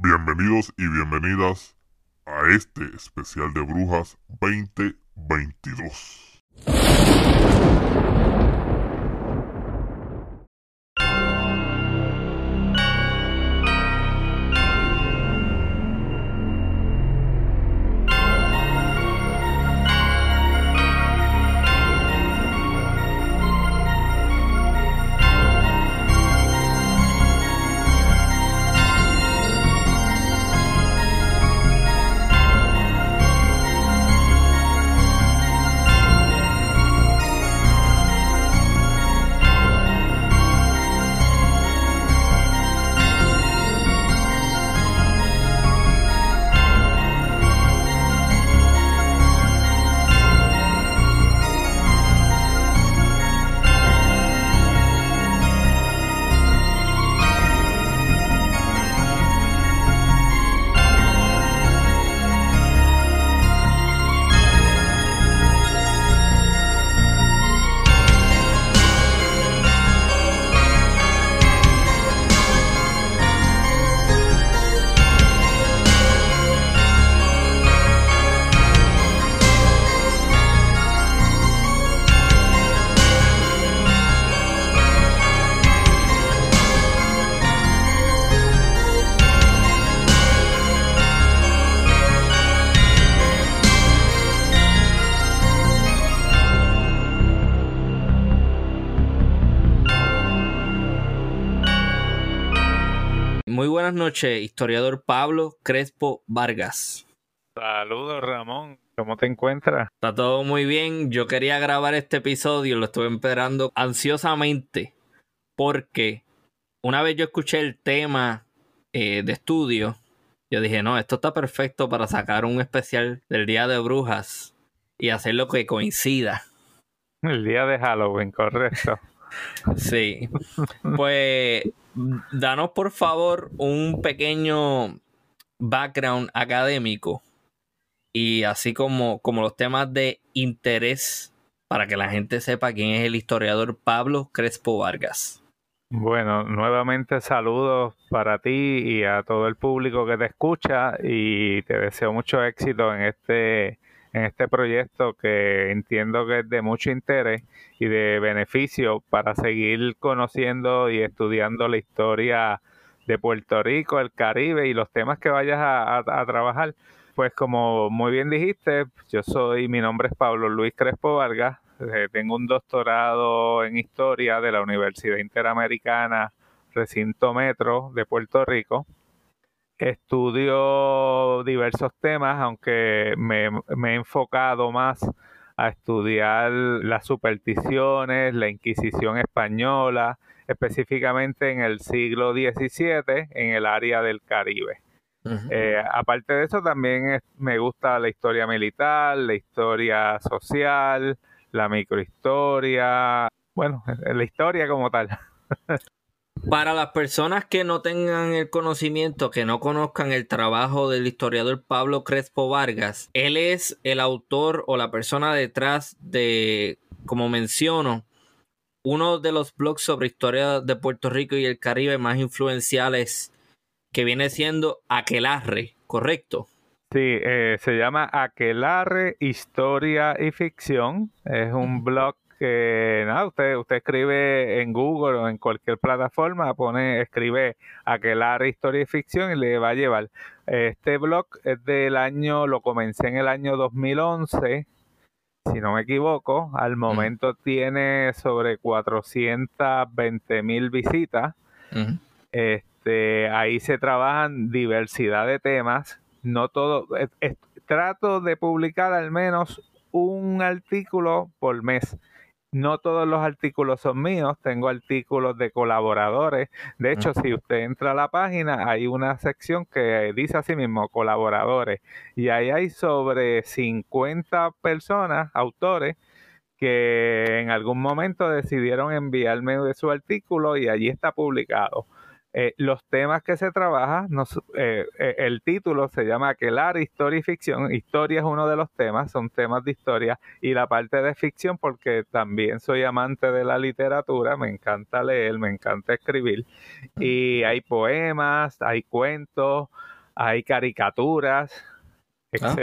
Bienvenidos y bienvenidas a este especial de Brujas 2022. Noches, historiador Pablo Crespo Vargas. Saludos, Ramón. ¿Cómo te encuentras? Está todo muy bien. Yo quería grabar este episodio, lo estuve esperando ansiosamente, porque una vez yo escuché el tema eh, de estudio, yo dije, no, esto está perfecto para sacar un especial del Día de Brujas y hacerlo que coincida. El día de Halloween, correcto. Sí. Pues danos por favor un pequeño background académico y así como, como los temas de interés para que la gente sepa quién es el historiador Pablo Crespo Vargas. Bueno, nuevamente saludos para ti y a todo el público que te escucha y te deseo mucho éxito en este en este proyecto que entiendo que es de mucho interés y de beneficio para seguir conociendo y estudiando la historia de Puerto Rico, el Caribe y los temas que vayas a, trabajar. Pues como muy bien dijiste, yo soy, mi nombre es Pablo Luis Crespo Vargas, eh, tengo un doctorado en historia de la Universidad Interamericana Recinto Metro de Puerto Rico estudio diversos temas, aunque me, me, he enfocado más a estudiar las supersticiones, la Inquisición española, específicamente en el siglo XVII, en el área del Caribe. Uh -huh. eh, aparte de eso, también es, me gusta la historia militar, la historia social, la microhistoria, bueno, la historia como tal. Para las personas que no tengan el conocimiento, que no conozcan el trabajo del historiador Pablo Crespo Vargas, él es el autor o la persona detrás de, como menciono, uno de los blogs sobre historia de Puerto Rico y el Caribe más influenciales que viene siendo Aquelarre, ¿correcto? Sí, eh, se llama Aquelarre Historia y Ficción. Es un blog que nada, usted, usted escribe en Google o en cualquier plataforma, pone, escribe Aquelarre Historia y Ficción y le va a llevar. Este blog es del año, lo comencé en el año 2011, si no me equivoco. Al momento tiene sobre 420 mil visitas. Este, ahí se trabajan diversidad de temas. No todo, es, es, trato de publicar al menos un artículo por mes no todos los artículos son míos, tengo artículos de colaboradores. De hecho, uh -huh. si usted entra a la página, hay una sección que dice así mismo, colaboradores. Y ahí hay sobre 50 personas, autores, que en algún momento decidieron enviarme su artículo y allí está publicado. Eh, los temas que se trabajan, eh, eh, el título se llama Aquelar, Historia y Ficción. Historia es uno de los temas, son temas de historia. Y la parte de ficción, porque también soy amante de la literatura, me encanta leer, me encanta escribir. Y hay poemas, hay cuentos, hay caricaturas, ah.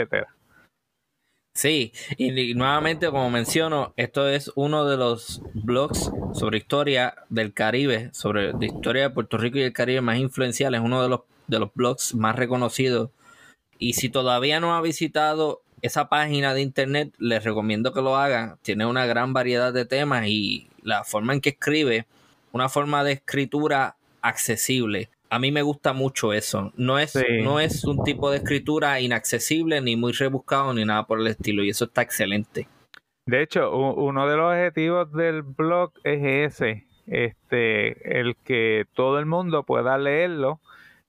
Sí, y, nuevamente, como menciono, esto es uno de los blogs sobre historia del Caribe, sobre la historia de Puerto Rico y el Caribe más influenciales, uno de los, de los blogs más reconocidos. Y si todavía no ha visitado esa página de internet, les recomiendo que lo hagan. Tiene una gran variedad de temas y la forma en que escribe, una forma de escritura accesible a mí me gusta mucho eso. No es, no es un tipo de escritura inaccesible, ni muy rebuscado, ni nada por el estilo. Y eso está excelente. De hecho, uno de los objetivos del blog es ese, este, el que todo el mundo pueda leerlo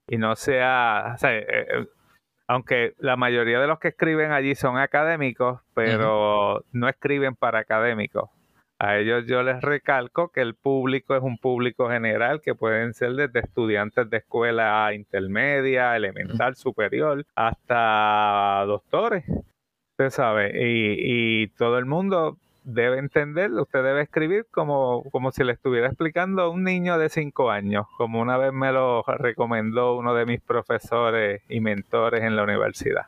y no sea, eh, eh, aunque la mayoría de los que escriben allí son académicos, pero no escriben para académicos. A ellos yo les recalco que el público es un público general que pueden ser desde estudiantes de escuela intermedia, elemental, superior, hasta doctores. Usted sabe, y, y todo el mundo debe entender, usted debe escribir como, como si le estuviera explicando a un niño de cinco años, como una vez me lo recomendó uno de mis profesores y mentores en la universidad.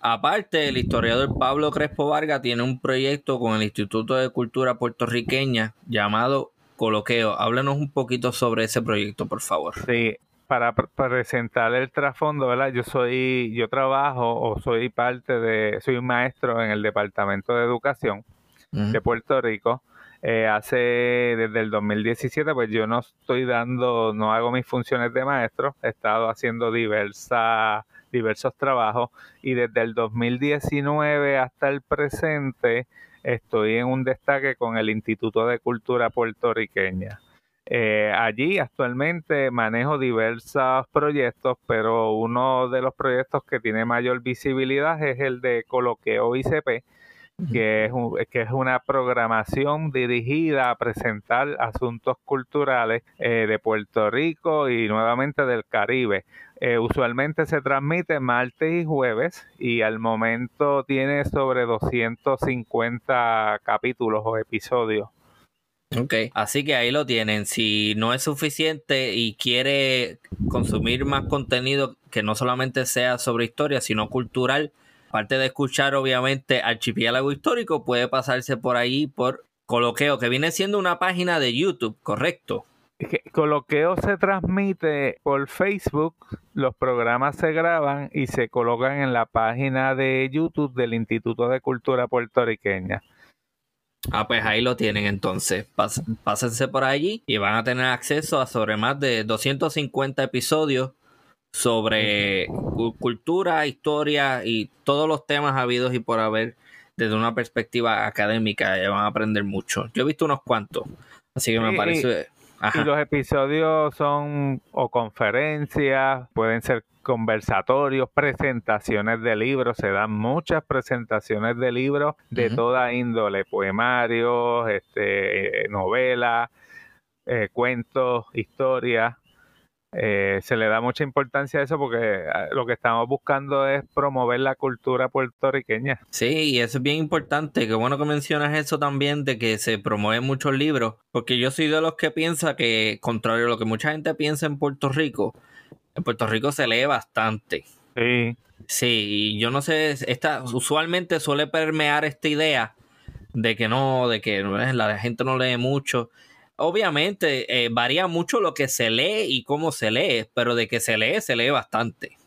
Aparte, el historiador Pablo Crespo Vargas tiene un proyecto con el Instituto de Cultura Puertorriqueña llamado Coloqueo. Háblanos un poquito sobre ese proyecto, por favor. Sí, para presentar el trasfondo, ¿verdad? Yo soy, yo trabajo o soy parte de, soy un maestro en el Departamento de Educación de Puerto Rico. Eh, hace desde el 2017, pues yo no estoy dando, no hago mis funciones de maestro, he estado haciendo diversas diversos trabajos y desde el 2019 hasta el presente estoy en un destaque con el Instituto de Cultura Puertorriqueña. Eh, allí actualmente manejo diversos proyectos, pero uno de los proyectos que tiene mayor visibilidad es el de Coloqueo ICP, que es, que es una programación dirigida a presentar asuntos culturales eh, de Puerto Rico y nuevamente del Caribe. Eh, usualmente se transmite martes y jueves y al momento tiene sobre 250 capítulos o episodios. Ok, así que ahí lo tienen. Si no es suficiente y quiere consumir más contenido que no solamente sea sobre historia, sino cultural, aparte de escuchar obviamente Archipiélago Histórico, puede pasarse por ahí por Coloqueo, que viene siendo una página de YouTube, ¿correcto? Coloqueo se transmite por Facebook, los programas se graban y se colocan en la página de YouTube del Instituto de Cultura Puertorriqueña. Ah, pues ahí lo tienen entonces. pásense por allí y van a tener acceso a sobre más de 250 episodios sobre cultura, historia y todos los temas habidos y por haber desde una perspectiva académica. Van a aprender mucho. Yo he visto unos cuantos, así que me parece y los episodios son o conferencias, pueden ser conversatorios, presentaciones de libros, se dan muchas presentaciones de libros de toda índole, poemarios, este, eh, novelas, eh, cuentos, historias. Eh, se le da mucha importancia a eso porque ah, lo que estamos buscando es promover la cultura puertorriqueña. Sí, y eso es bien importante. Qué bueno que mencionas eso también de que se promueven muchos libros, porque yo soy de los que piensa que, contrario a lo que mucha gente piensa en Puerto Rico, en Puerto Rico se lee bastante. Sí. Sí, y yo no sé, esta, usualmente suele permear esta idea de que no, de que la gente no lee mucho obviamente eh, varía mucho lo que se lee y cómo se lee, pero de que se lee, se lee bastante.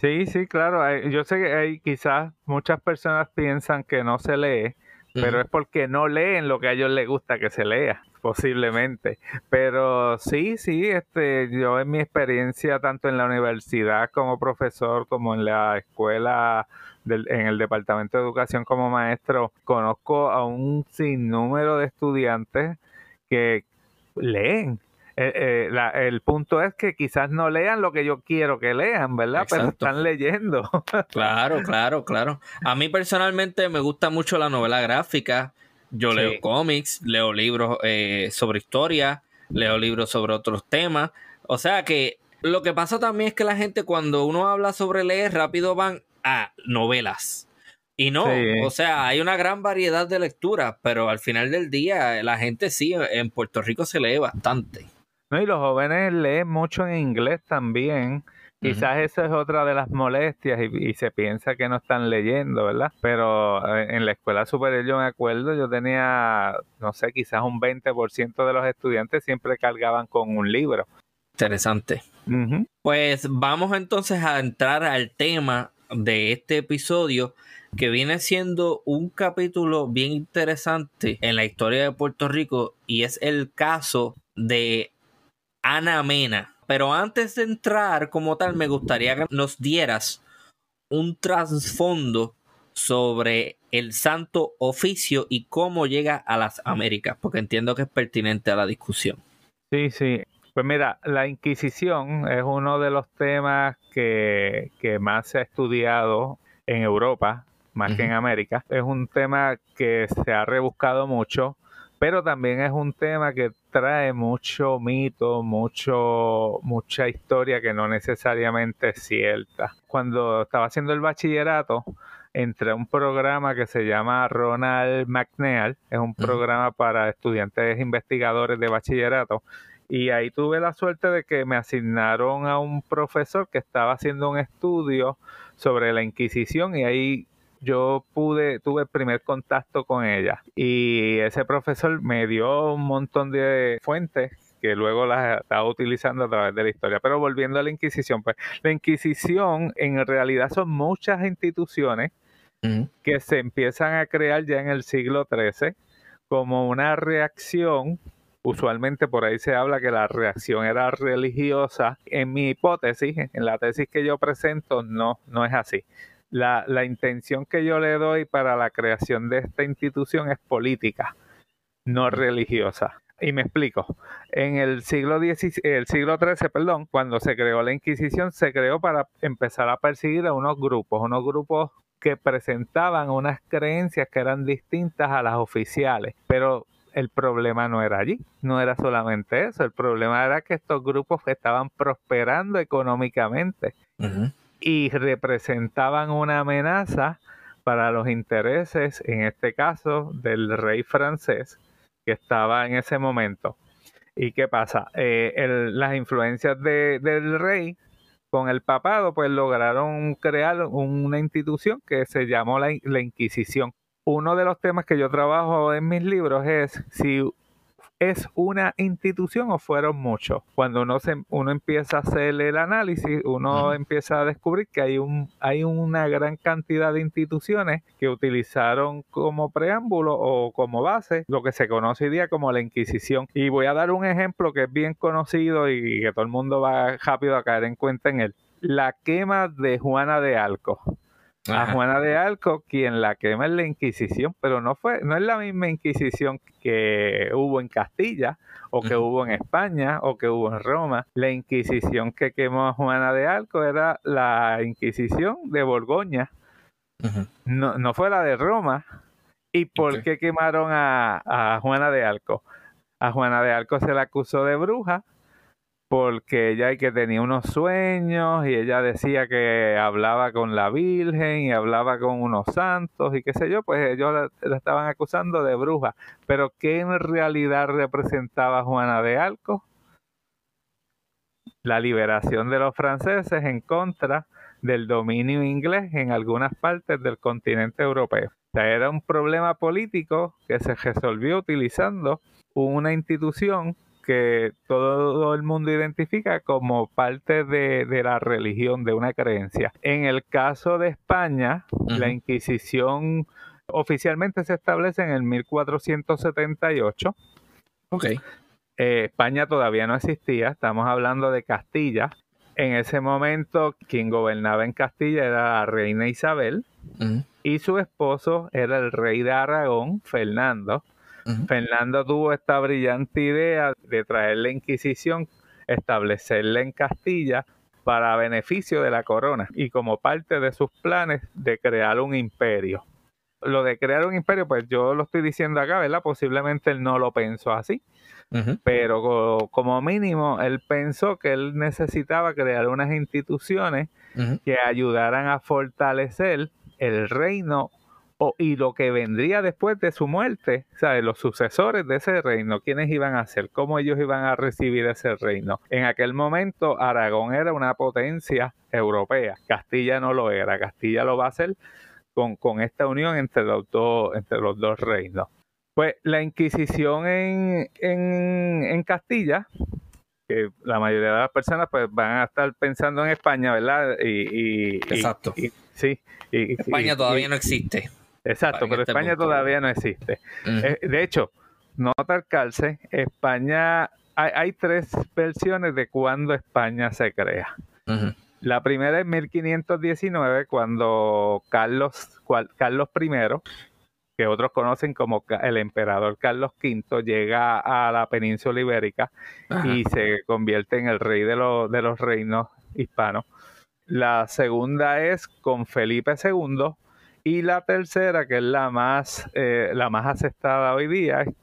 Sí, sí, claro. Yo sé que hay quizás muchas personas piensan que no se lee, pero es porque no leen lo que a ellos les gusta que se lea, posiblemente. Pero sí, sí, este, yo en mi experiencia tanto en la universidad como profesor, como en la escuela, en el departamento de educación como maestro, conozco a un sinnúmero de estudiantes que leen. Eh, eh, el punto es que quizás no lean lo que yo quiero que lean, ¿verdad? Pero están leyendo. claro, claro, claro. A mí personalmente me gusta mucho la novela gráfica. Yo leo cómics, leo libros eh, sobre historia. leo libros sobre otros temas. O sea que lo que pasa también es que la gente cuando uno habla sobre leer, rápido van a novelas. Y no, o sea, hay una gran variedad de lecturas, pero al final del día la gente sí, en Puerto Rico se lee bastante. No, y los jóvenes leen mucho en inglés también. Quizás esa es otra de las molestias y, se piensa que no están leyendo, ¿verdad? Pero eh, en la escuela superior yo me acuerdo, yo tenía, no sé, quizás un 20% de los estudiantes siempre cargaban con un libro. Interesante. Pues vamos entonces a entrar al tema de este episodio que viene siendo un capítulo bien interesante en la historia de Puerto Rico y es el caso de Ana Mena. Pero antes de entrar como tal, me gustaría que nos dieras un trasfondo sobre el santo oficio y cómo llega a las Américas, porque entiendo que es pertinente a la discusión. Sí, sí. Pues mira, la Inquisición es uno de los temas que, más se ha estudiado en Europa, más que en América. Es un tema que se ha rebuscado mucho pero también es un tema que trae mucho mito, mucho, mucha historia que no necesariamente es cierta. Cuando estaba haciendo el bachillerato, entré a un programa que se llama Ronald McNeil, es un programa para estudiantes investigadores de bachillerato, y ahí tuve la suerte de que me asignaron a un profesor que estaba haciendo un estudio sobre la Inquisición y ahí yo pude, tuve el primer contacto con ella y ese profesor me dio un montón de fuentes que luego las estaba utilizando a través de la historia. Pero volviendo a la Inquisición, pues la Inquisición en realidad son muchas instituciones que se empiezan a crear ya en el siglo XIII como una reacción usualmente por ahí se habla que la reacción era religiosa. En mi hipótesis, en la tesis que yo presento, no, no es así la, la intención que yo le doy para la creación de esta institución es política, no religiosa. Y me explico. En el siglo, XVI, el siglo XIII, perdón, cuando se creó la Inquisición, se creó para empezar a perseguir a unos grupos, unos grupos que presentaban unas creencias que eran distintas a las oficiales. Pero el problema no era allí, no era solamente eso, el problema era que estos grupos estaban prosperando económicamente y representaban una amenaza para los intereses, en este caso, del rey francés que estaba en ese momento. ¿Y qué pasa? Eh, las influencias del rey con el papado, pues lograron crear una institución que se llamó la, la Inquisición. Uno de los temas que yo trabajo en mis libros es si es una institución o fueron muchos. Cuando uno, se, uno empieza a hacer el análisis, uno empieza a descubrir que hay, un, hay una gran cantidad de instituciones que utilizaron como preámbulo o como base lo que se conoce hoy día como la Inquisición. Y voy a dar un ejemplo que es bien conocido y que todo el mundo va rápido a caer en cuenta en él. La quema de Juana de Alco a Juana de Alco, quien la quema en la Inquisición, pero no fue, no es la misma Inquisición que hubo en Castilla, o que hubo en España, o que hubo en Roma. La Inquisición que quemó a Juana de Alco era la Inquisición de Borgoña, no, no fue la de Roma. ¿Y por qué quemaron a, a Juana de Alco? A Juana de Alco se la acusó de bruja porque ella que tenía unos sueños y ella decía que hablaba con la Virgen y hablaba con unos santos y qué sé yo, pues ellos la, estaban acusando de bruja. Pero ¿qué en realidad representaba Juana de Alco? La liberación de los franceses en contra del dominio inglés en algunas partes del continente europeo. Era un problema político que se resolvió utilizando una institución que todo el mundo identifica como parte de, la religión, de una creencia. En el caso de España, la Inquisición oficialmente se establece en el 1478. Ok. Eh, España todavía no existía, estamos hablando de Castilla. En ese momento, quien gobernaba en Castilla era la reina Isabel y su esposo era el rey de Aragón, Fernando. Fernando tuvo esta brillante idea de traer la Inquisición, establecerla en Castilla para beneficio de la corona y como parte de sus planes de crear un imperio. Lo de crear un imperio, pues yo lo estoy diciendo acá, ¿verdad? Posiblemente él no lo pensó así, pero como mínimo él pensó que él necesitaba crear unas instituciones que ayudaran a fortalecer el reino y lo que vendría después de su muerte, ¿sabes? los sucesores de ese reino, quiénes iban a ser, cómo ellos iban a recibir ese reino. En aquel momento Aragón era una potencia europea, Castilla no lo era, Castilla lo va a hacer con, con esta unión entre los, dos, entre los dos reinos. Pues la Inquisición en, en, Castilla, que la mayoría de las personas pues van a estar pensando en España, ¿verdad? Y, Exacto. sí. España todavía no existe. Exacto, pero este España todavía no existe. Eh, de hecho, nota el calce, España, hay, tres versiones de cuándo España se crea. La primera es 1519, cuando Carlos, Carlos I, que otros conocen como el emperador Carlos V, llega a la península ibérica y se convierte en el rey de, de los reinos hispanos. La segunda es con Felipe II, y la tercera, que es la más, eh, la más aceptada hoy día, es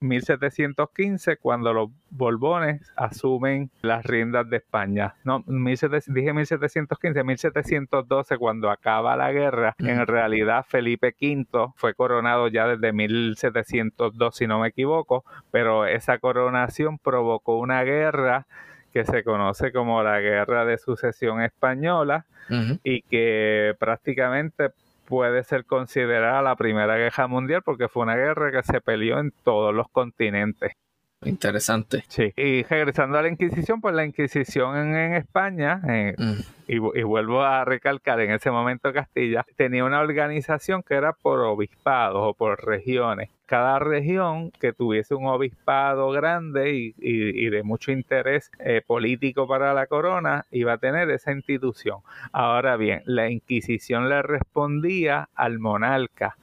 1715, cuando los Borbones asumen las riendas de España. No, dije 1715, 1712, cuando acaba la guerra. En realidad, Felipe V fue coronado ya desde 1702, si no me equivoco, pero esa coronación provocó una guerra que se conoce como la Guerra de Sucesión Española y que prácticamente puede ser considerada la Primera Guerra Mundial porque fue una guerra que se peleó en todos los continentes. Interesante. Sí. Y regresando a la Inquisición, pues la Inquisición en, España, eh, mm. y, vuelvo a recalcar, en ese momento Castilla tenía una organización que era por obispados o por regiones. Cada región que tuviese un obispado grande y, de mucho interés eh, político para la corona iba a tener esa institución. Ahora bien, la Inquisición le respondía al monarca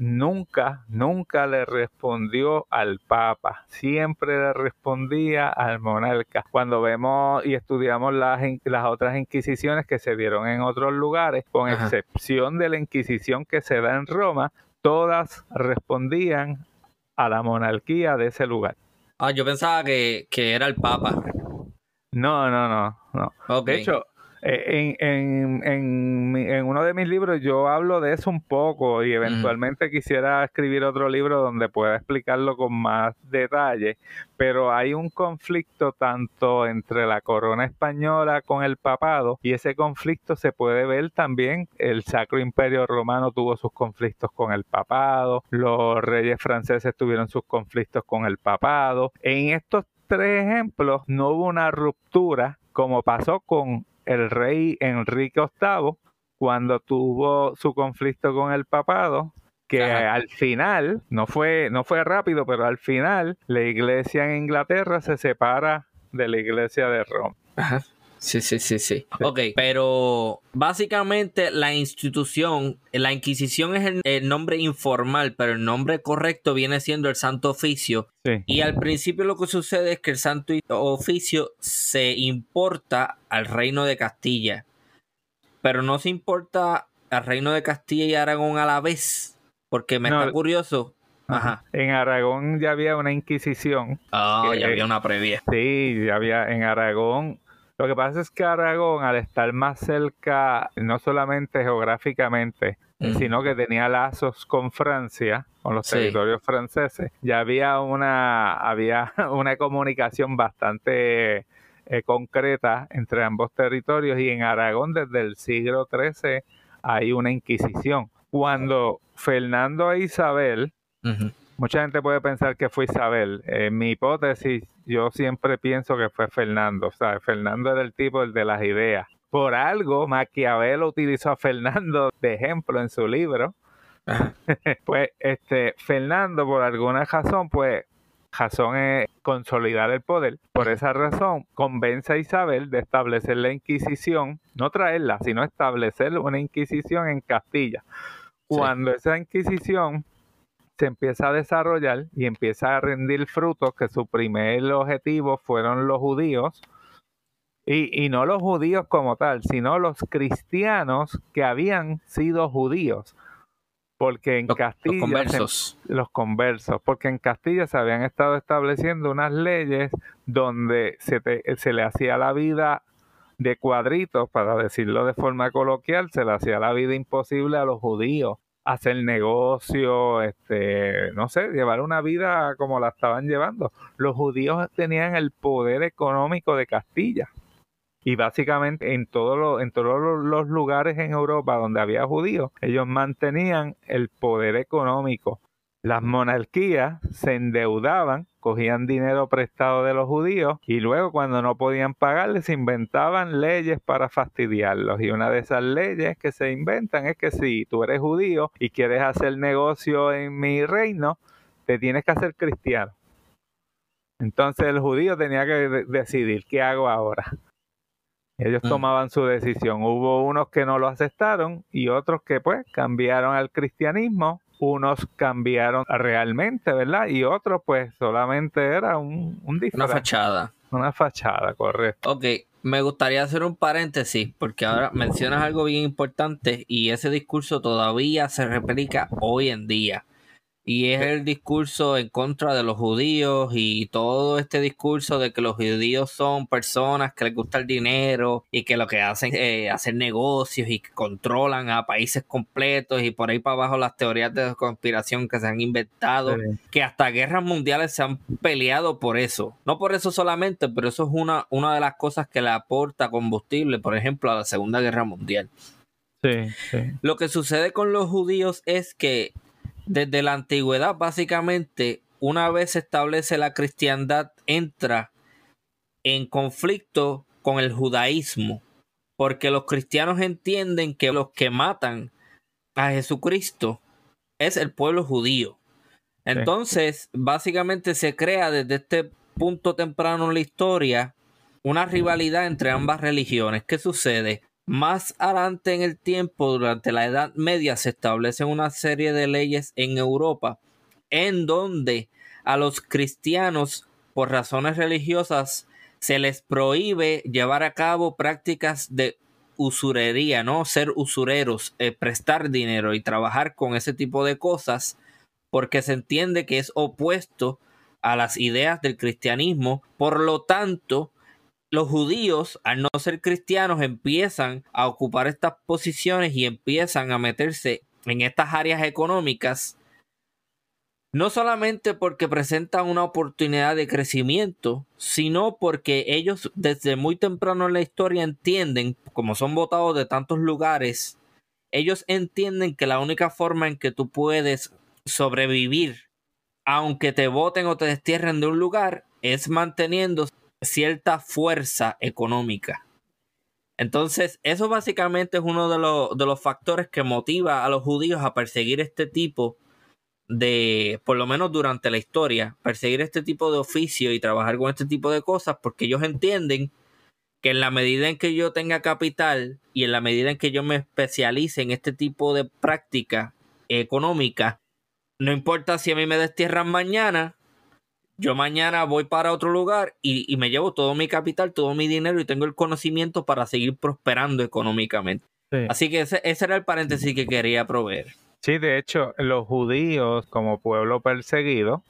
nunca, nunca le respondió al Papa, siempre le respondía al monarca. Cuando vemos y estudiamos las, las otras inquisiciones que se dieron en otros lugares, con excepción de la Inquisición que se da en Roma, todas respondían a la monarquía de ese lugar. Ah, yo pensaba que, era el Papa. No, no, no, no. De hecho, eh, en, en, en, uno de mis libros yo hablo de eso un poco y eventualmente quisiera escribir otro libro donde pueda explicarlo con más detalle, pero hay un conflicto tanto entre la corona española con el papado y ese conflicto se puede ver también, el Sacro Imperio Romano tuvo sus conflictos con el papado, los reyes franceses tuvieron sus conflictos con el papado. En estos tres ejemplos no hubo una ruptura como pasó con el rey Enrique VIII, cuando tuvo su conflicto con el papado, que al final, no fue, no fue rápido, pero al final la iglesia en Inglaterra se separa de la iglesia de Roma. Ajá. Sí, sí, sí, sí. Ok, pero básicamente la institución, la Inquisición es el, nombre informal, pero el nombre correcto viene siendo el Santo Oficio. Y al principio lo que sucede es que el Santo Oficio se importa al Reino de Castilla, pero no se importa al Reino de Castilla y Aragón a la vez, porque me está curioso. Ajá. En Aragón ya había una Inquisición. Ah, ya había una previa. Sí, ya había en Aragón lo que pasa es que Aragón, al estar más cerca, no solamente geográficamente, sino que tenía lazos con Francia, con los territorios franceses, ya había una, había una comunicación bastante eh, concreta entre ambos territorios y en Aragón desde el siglo XIII hay una inquisición. Cuando Fernando e Isabel Mucha gente puede pensar que fue Isabel. En mi hipótesis, yo siempre pienso que fue Fernando. O sea, Fernando era el tipo el de las ideas. Por algo, Maquiavelo utilizó a Fernando de ejemplo en su libro. pues, este, Fernando, por alguna razón, pues, razón es consolidar el poder. Por esa razón, convence a Isabel de establecer la Inquisición, no traerla, sino establecer una Inquisición en Castilla. Cuando esa Inquisición se empieza a desarrollar y empieza a rendir frutos, que su primer objetivo fueron los judíos, y, no los judíos como tal, sino los cristianos que habían sido judíos. porque en Castilla... Los conversos. los conversos, porque en Castilla se habían estado estableciendo unas leyes donde se, se le hacía la vida de cuadritos, para decirlo de forma coloquial, se le hacía la vida imposible a los judíos hacer negocio, este, no sé, llevar una vida como la estaban llevando. Los judíos tenían el poder económico de Castilla. Y básicamente en, en todos los lugares en Europa donde había judíos, ellos mantenían el poder económico. Las monarquías se endeudaban, cogían dinero prestado de los judíos y luego cuando no podían pagarles inventaban leyes para fastidiarlos. Y una de esas leyes que se inventan es que si tú eres judío y quieres hacer negocio en mi reino, te tienes que hacer cristiano. Entonces el judío tenía que decidir qué hago ahora. Ellos mm. tomaban su decisión. Hubo unos que no lo aceptaron y otros que pues cambiaron al cristianismo unos cambiaron realmente, ¿verdad? Y otros pues solamente era un, un Una fachada. Una fachada, correcto. Ok, me gustaría hacer un paréntesis porque ahora mencionas algo bien importante y ese discurso todavía se replica hoy en día y es el discurso en contra de los judíos y todo este discurso de que los judíos son personas que les gusta el dinero y que lo que hacen es hacer negocios y que controlan a países completos y por ahí para abajo las teorías de conspiración que se han inventado, que hasta guerras mundiales se han peleado por eso. No por eso solamente, pero eso es una, una de las cosas que le aporta combustible, por ejemplo, a la Segunda Guerra Mundial. Sí, sí. Lo que sucede con los judíos es que desde la antigüedad, básicamente, una vez se establece la cristiandad, entra en conflicto con el judaísmo, porque los cristianos entienden que los que matan a Jesucristo es el pueblo judío. Entonces, básicamente se crea desde este punto temprano en la historia una rivalidad entre ambas religiones. ¿Qué sucede? Más adelante en el tiempo, durante la Edad Media, se establecen una serie de leyes en Europa en donde a los cristianos, por razones religiosas, se les prohíbe llevar a cabo prácticas de usurería, ¿no? Ser usureros, eh, prestar dinero y trabajar con ese tipo de cosas, porque se entiende que es opuesto a las ideas del cristianismo. Por lo tanto, los judíos, al no ser cristianos, empiezan a ocupar estas posiciones y empiezan a meterse en estas áreas económicas, no solamente porque presentan una oportunidad de crecimiento, sino porque ellos desde muy temprano en la historia entienden, como son votados de tantos lugares, ellos entienden que la única forma en que tú puedes sobrevivir, aunque te voten o te destierren de un lugar, es manteniendo cierta fuerza económica. Entonces, eso básicamente es uno de, de los factores que motiva a los judíos a perseguir este tipo de, por lo menos durante la historia, perseguir este tipo de oficio y trabajar con este tipo de cosas, porque ellos entienden que en la medida en que yo tenga capital y en la medida en que yo me especialice en este tipo de práctica económica, no importa si a mí me destierran mañana, yo mañana voy para otro lugar y, me llevo todo mi capital, todo mi dinero y tengo el conocimiento para seguir prosperando económicamente. Así que ese, era el paréntesis que quería proveer. Sí, de hecho, los judíos como pueblo perseguido,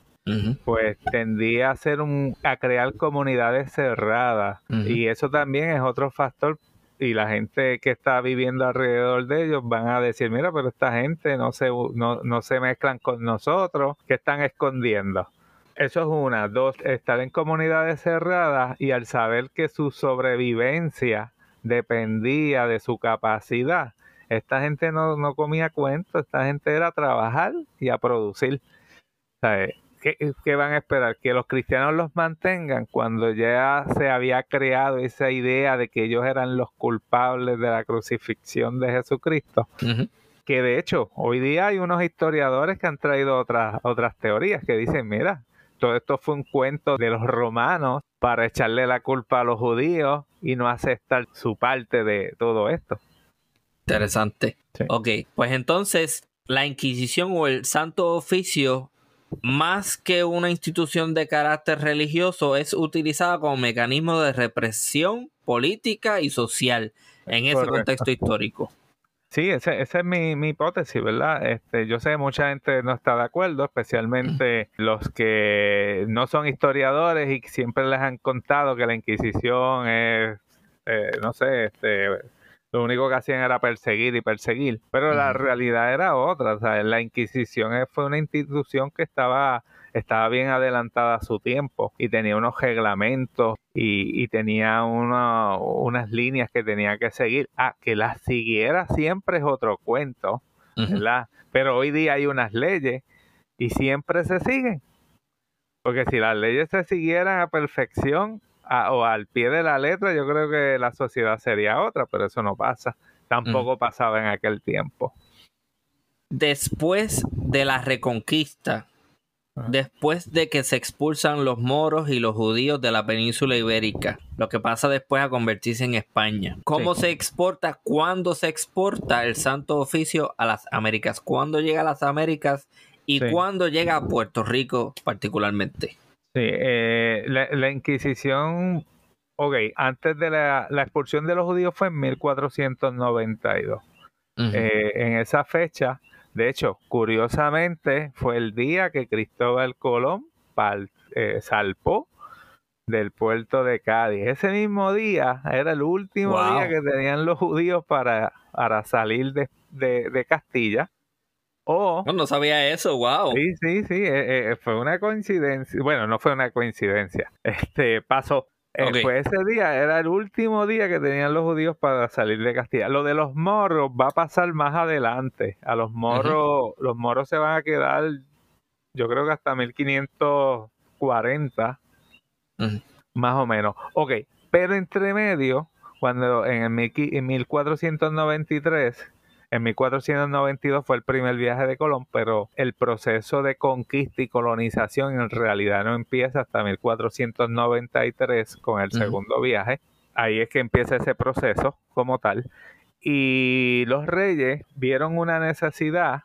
pues tendía a ser un, a crear comunidades cerradas y eso también es otro factor y la gente que está viviendo alrededor de ellos van a decir, mira, pero esta gente no se, no, no se mezclan con nosotros, ¿qué están escondiendo? Eso es una. Dos, estar en comunidades cerradas y al saber que su sobrevivencia dependía de su capacidad, esta gente no, comía cuento, esta gente era a trabajar y a producir. ¿Qué, ¿Qué, van a esperar? ¿Que los cristianos los mantengan cuando ya se había creado esa idea de que ellos eran los culpables de la crucifixión de Jesucristo? Que de hecho, hoy día hay unos historiadores que han traído otras, otras teorías que dicen, mira, todo esto fue un cuento de los romanos para echarle la culpa a los judíos y no aceptar su parte de todo esto. Interesante. Ok, pues entonces la Inquisición o el Santo Oficio, más que una institución de carácter religioso, es utilizada como mecanismo de represión política y social en ese contexto histórico. Sí, esa es mi, mi, hipótesis, ¿verdad? Este, yo sé que mucha gente no está de acuerdo, especialmente los que no son historiadores y siempre les han contado que la Inquisición es, eh, no sé, este, lo único que hacían era perseguir y perseguir. Pero la realidad era otra. O sea, la Inquisición fue una institución que estaba estaba bien adelantada a su tiempo y tenía unos reglamentos y, tenía unas líneas que tenía que seguir. Ah, que las siguiera siempre es otro cuento, ¿verdad? Pero hoy día hay unas leyes y siempre se siguen. Porque si las leyes se siguieran a perfección o al pie de la letra, yo creo que la sociedad sería otra, pero eso no pasa. Tampoco pasaba en aquel tiempo. Después de la reconquista, Después de que se expulsan los moros y los judíos de la península ibérica, lo que pasa después a convertirse en España. ¿Cómo se exporta? ¿Cuándo se exporta el Santo Oficio a las Américas? ¿Cuándo llega a las Américas? ¿Y cuándo llega a Puerto Rico particularmente? Sí, eh, la, Inquisición, ok, antes de la, expulsión de los judíos fue en 1492. Eh, en esa fecha de hecho, curiosamente, fue el día que Cristóbal Colón eh, salpó del puerto de Cádiz. Ese mismo día era el último día que tenían los judíos para, para salir de, Castilla. Oh, no, sabía eso, wow. Sí, sí, sí, eh, eh, fue una coincidencia. Bueno, no fue una coincidencia. Este pasó. Eh, pues ese día era el último día que tenían los judíos para salir de Castilla. Lo de los moros va a pasar más adelante. A los moros, los moros se van a quedar, yo creo que hasta 1540, más o menos. Ok, pero entre medio, cuando en, el, en 1493 en 1492 fue el primer viaje de Colón, pero el proceso de conquista y colonización en realidad no empieza hasta 1493 con el segundo viaje. Ahí es que empieza ese proceso como tal. Y los reyes vieron una necesidad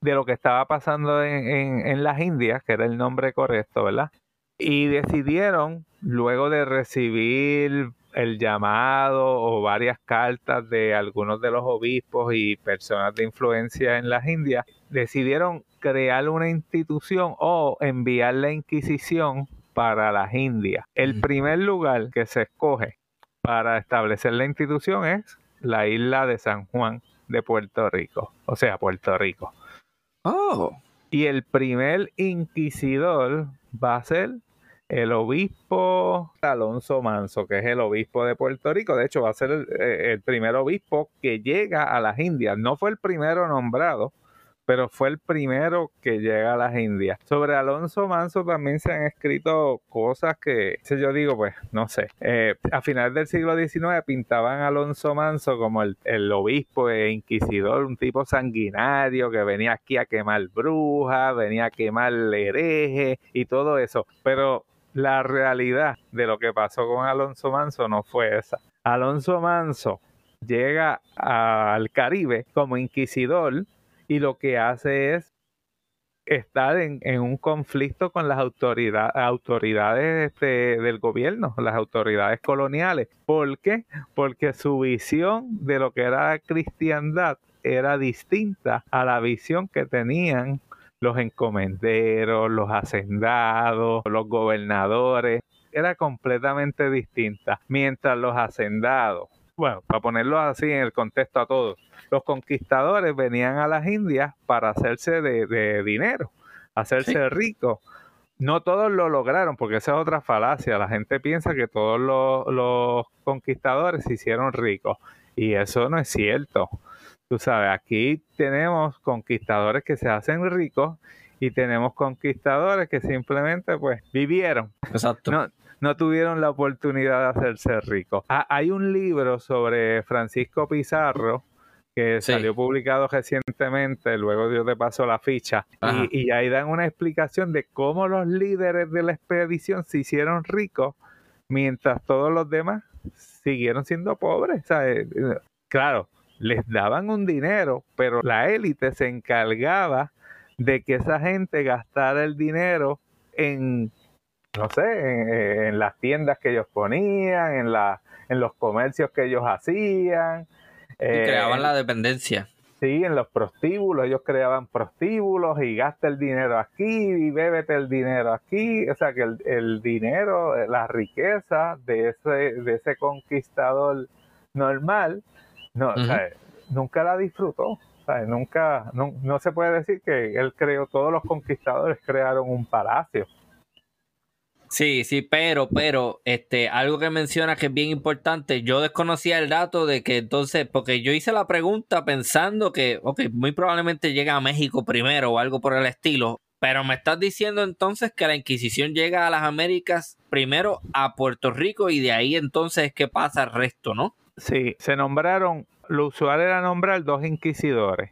de lo que estaba pasando en, en las Indias, que era el nombre correcto, ¿verdad? Y decidieron, luego de recibir el llamado o varias cartas de algunos de los obispos y personas de influencia en las Indias, decidieron crear una institución o enviar la Inquisición para las Indias. El primer lugar que se escoge para establecer la institución es la isla de San Juan de Puerto Rico, o sea, Puerto Rico. Oh. Y el primer inquisidor va a ser el obispo Alonso Manso, que es el obispo de Puerto Rico. De hecho, va a ser el, primer obispo que llega a las Indias. No fue el primero nombrado, pero fue el primero que llega a las Indias. Sobre Alonso Manso también se han escrito cosas que, si yo digo, pues no sé. Eh, a finales del siglo XIX pintaban a Alonso Manso como el, el, obispo e inquisidor, un tipo sanguinario que venía aquí a quemar brujas, venía a quemar hereje y todo eso. Pero la realidad de lo que pasó con Alonso Manso no fue esa. Alonso Manso llega al Caribe como inquisidor y lo que hace es estar en, un conflicto con las autoridades este, del gobierno, las autoridades coloniales. ¿Por qué? Porque su visión de lo que era la cristiandad era distinta a la visión que tenían los encomenderos, los hacendados, los gobernadores, era completamente distinta. Mientras los hacendados, bueno, para ponerlo así en el contexto a todos, los conquistadores venían a las Indias para hacerse de, dinero, hacerse ricos. No todos lo lograron, porque esa es otra falacia. La gente piensa que todos los, los conquistadores se hicieron ricos, y eso no es cierto. Tú sabes, aquí tenemos conquistadores que se hacen ricos y tenemos conquistadores que simplemente pues vivieron. Exacto. No, no tuvieron la oportunidad de hacerse ricos. Ah, hay un libro sobre Francisco Pizarro que salió publicado recientemente, luego Dios te pasó la ficha, y, y, ahí dan una explicación de cómo los líderes de la expedición se hicieron ricos mientras todos los demás siguieron siendo pobres. Eh, eh, claro, les daban un dinero, pero la élite se encargaba de que esa gente gastara el dinero en, no sé, en, las tiendas que ellos ponían, en, la, en los comercios que ellos hacían. Y creaban la dependencia. Sí, en los prostíbulos, ellos creaban prostíbulos y gasta el dinero aquí y bébete el dinero aquí. O sea que el, dinero, la riqueza de ese, de ese conquistador normal, no, nunca la disfrutó. nunca, no, no se puede decir que él creó, todos los conquistadores crearon un palacio. Sí, sí, pero, pero, este, algo que menciona que es bien importante, yo desconocía el dato de que entonces, porque yo hice la pregunta pensando que, ok, muy probablemente llega a México primero o algo por el estilo, pero me estás diciendo entonces que la Inquisición llega a las Américas primero a Puerto Rico y de ahí entonces es que pasa el resto, ¿no? Sí, se nombraron, lo usual era nombrar dos inquisidores.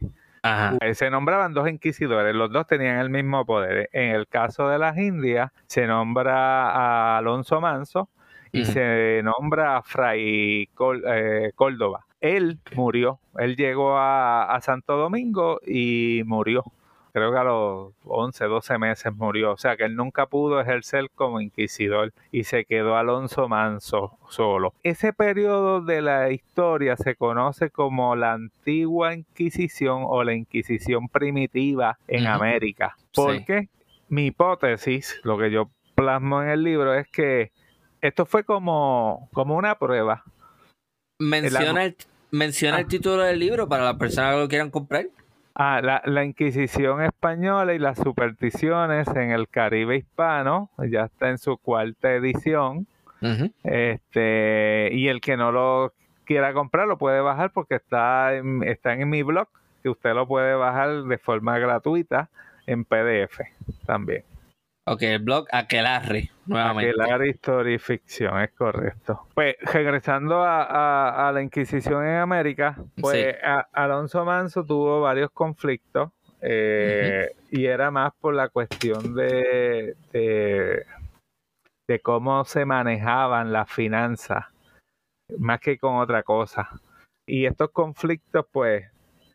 Eh, se nombraban dos inquisidores, los dos tenían el mismo poder. En el caso de las Indias, se nombra a Alonso Manso y se nombra a Fray eh, Córdoba. Él murió, él llegó a Santo Domingo y murió creo que a los 11, 12 meses murió, o sea que él nunca pudo ejercer como inquisidor y se quedó Alonso Manso solo. Ese periodo de la historia se conoce como la antigua Inquisición o la Inquisición primitiva en América. Porque mi hipótesis, lo que yo plasmo en el libro, es que esto fue como, como una prueba. Menciona, el, menciona el título del libro para las personas que lo quieran comprar. Ah, la, Inquisición española y las supersticiones en el Caribe hispano, ya está en su cuarta edición. Este, y el que no lo quiera comprar lo puede bajar porque está en, está en mi blog, que usted lo puede bajar de forma gratuita en PDF también. Ok, el blog Aquelarre, nuevamente. Aquelarre Historia y Ficción, es correcto. Pues regresando a, la Inquisición en América, pues Alonso Manso tuvo varios conflictos eh, y era más por la cuestión de, de, de cómo se manejaban las finanzas, más que con otra cosa. Y estos conflictos, pues,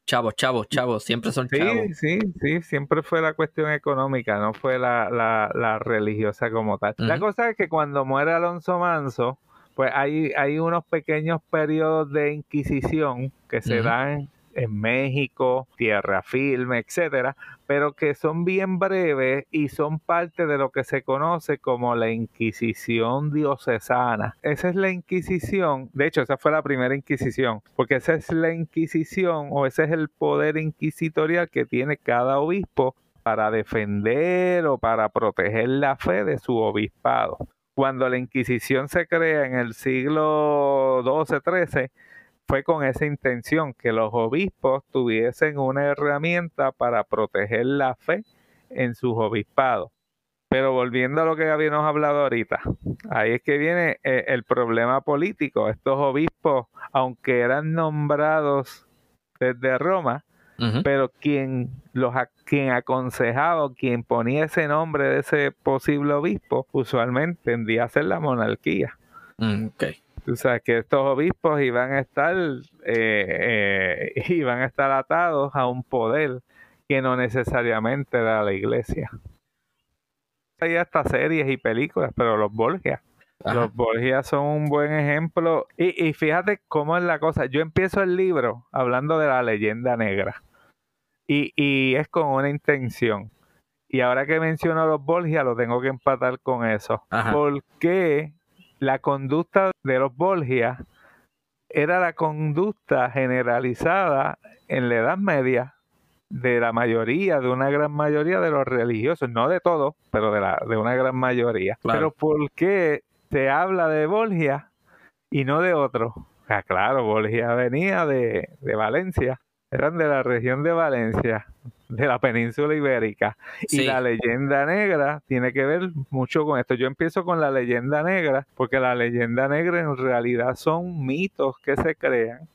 Chavos, chavos, chavos, siempre son chavos. Sí, sí, sí, siempre fue la cuestión económica, no fue la, la, religiosa como tal. La cosa es que cuando muere Alonso Manso, pues hay, hay unos pequeños periodos de inquisición que se dan en México, Tierra Firme, etcétera, pero que son bien breves y son parte de lo que se conoce como la Inquisición diocesana. Esa es la Inquisición, de hecho, esa fue la primera Inquisición, porque esa es la Inquisición o ese es el poder inquisitorial que tiene cada obispo para defender o para proteger la fe de su obispado. Cuando la Inquisición se crea en el siglo XII-XIII, fue con esa intención, que los obispos tuviesen una herramienta para proteger la fe en sus obispados. Pero volviendo a lo que habíamos hablado ahorita, ahí es que viene eh, el problema político. Estos obispos, aunque eran nombrados desde Roma, pero quien los quien aconsejaba, quien ponía ese nombre de ese posible obispo, usualmente tendía a ser la monarquía. Mm, Tú sabes que estos obispos iban a estar, eh, eh, iban a estar atados a un poder que no necesariamente era la iglesia. Hay hasta series y películas, pero los Borgia. Los Borgia son un buen ejemplo. Y, fíjate cómo es la cosa. Yo empiezo el libro hablando de la leyenda negra. Y, y es con una intención. Y ahora que menciono a los Borgia, lo tengo que empatar con eso. ¿Por qué la conducta de los Borgia era la conducta generalizada en la Edad Media de la mayoría, de una gran mayoría de los religiosos, no de todos, pero de, la, de una gran mayoría. Pero ¿por qué se habla de Borgia y no de otro? Ah, claro, Borgia venía de, de Valencia, eran de la región de Valencia, de la península ibérica. Y la leyenda negra tiene que ver mucho con esto. Yo empiezo con la leyenda negra, porque la leyenda negra en realidad son mitos que se crean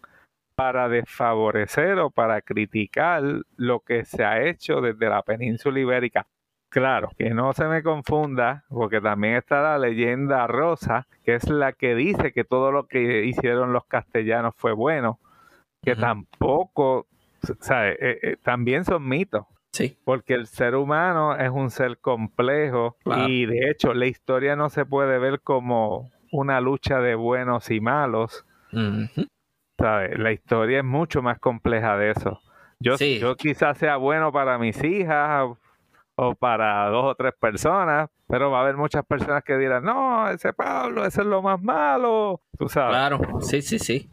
para desfavorecer o para criticar lo que se ha hecho desde la península ibérica. Claro, que no se me confunda, porque también está la leyenda rosa, que es la que dice que todo lo que hicieron los castellanos fue bueno, que tampoco ¿sabes? Eh, eh, también son mitos. Sí. Porque el ser humano es un ser complejo y de hecho la historia no se puede ver como una lucha de buenos y malos, ¿sabes? La historia es mucho más compleja de eso. Yo, Sí. yo quizás sea bueno para mis hijas o para dos o tres personas, pero va a haber muchas personas que dirán, no, ese Pablo, ese es lo más malo. Tú sabes. Claro, sí, sí, sí.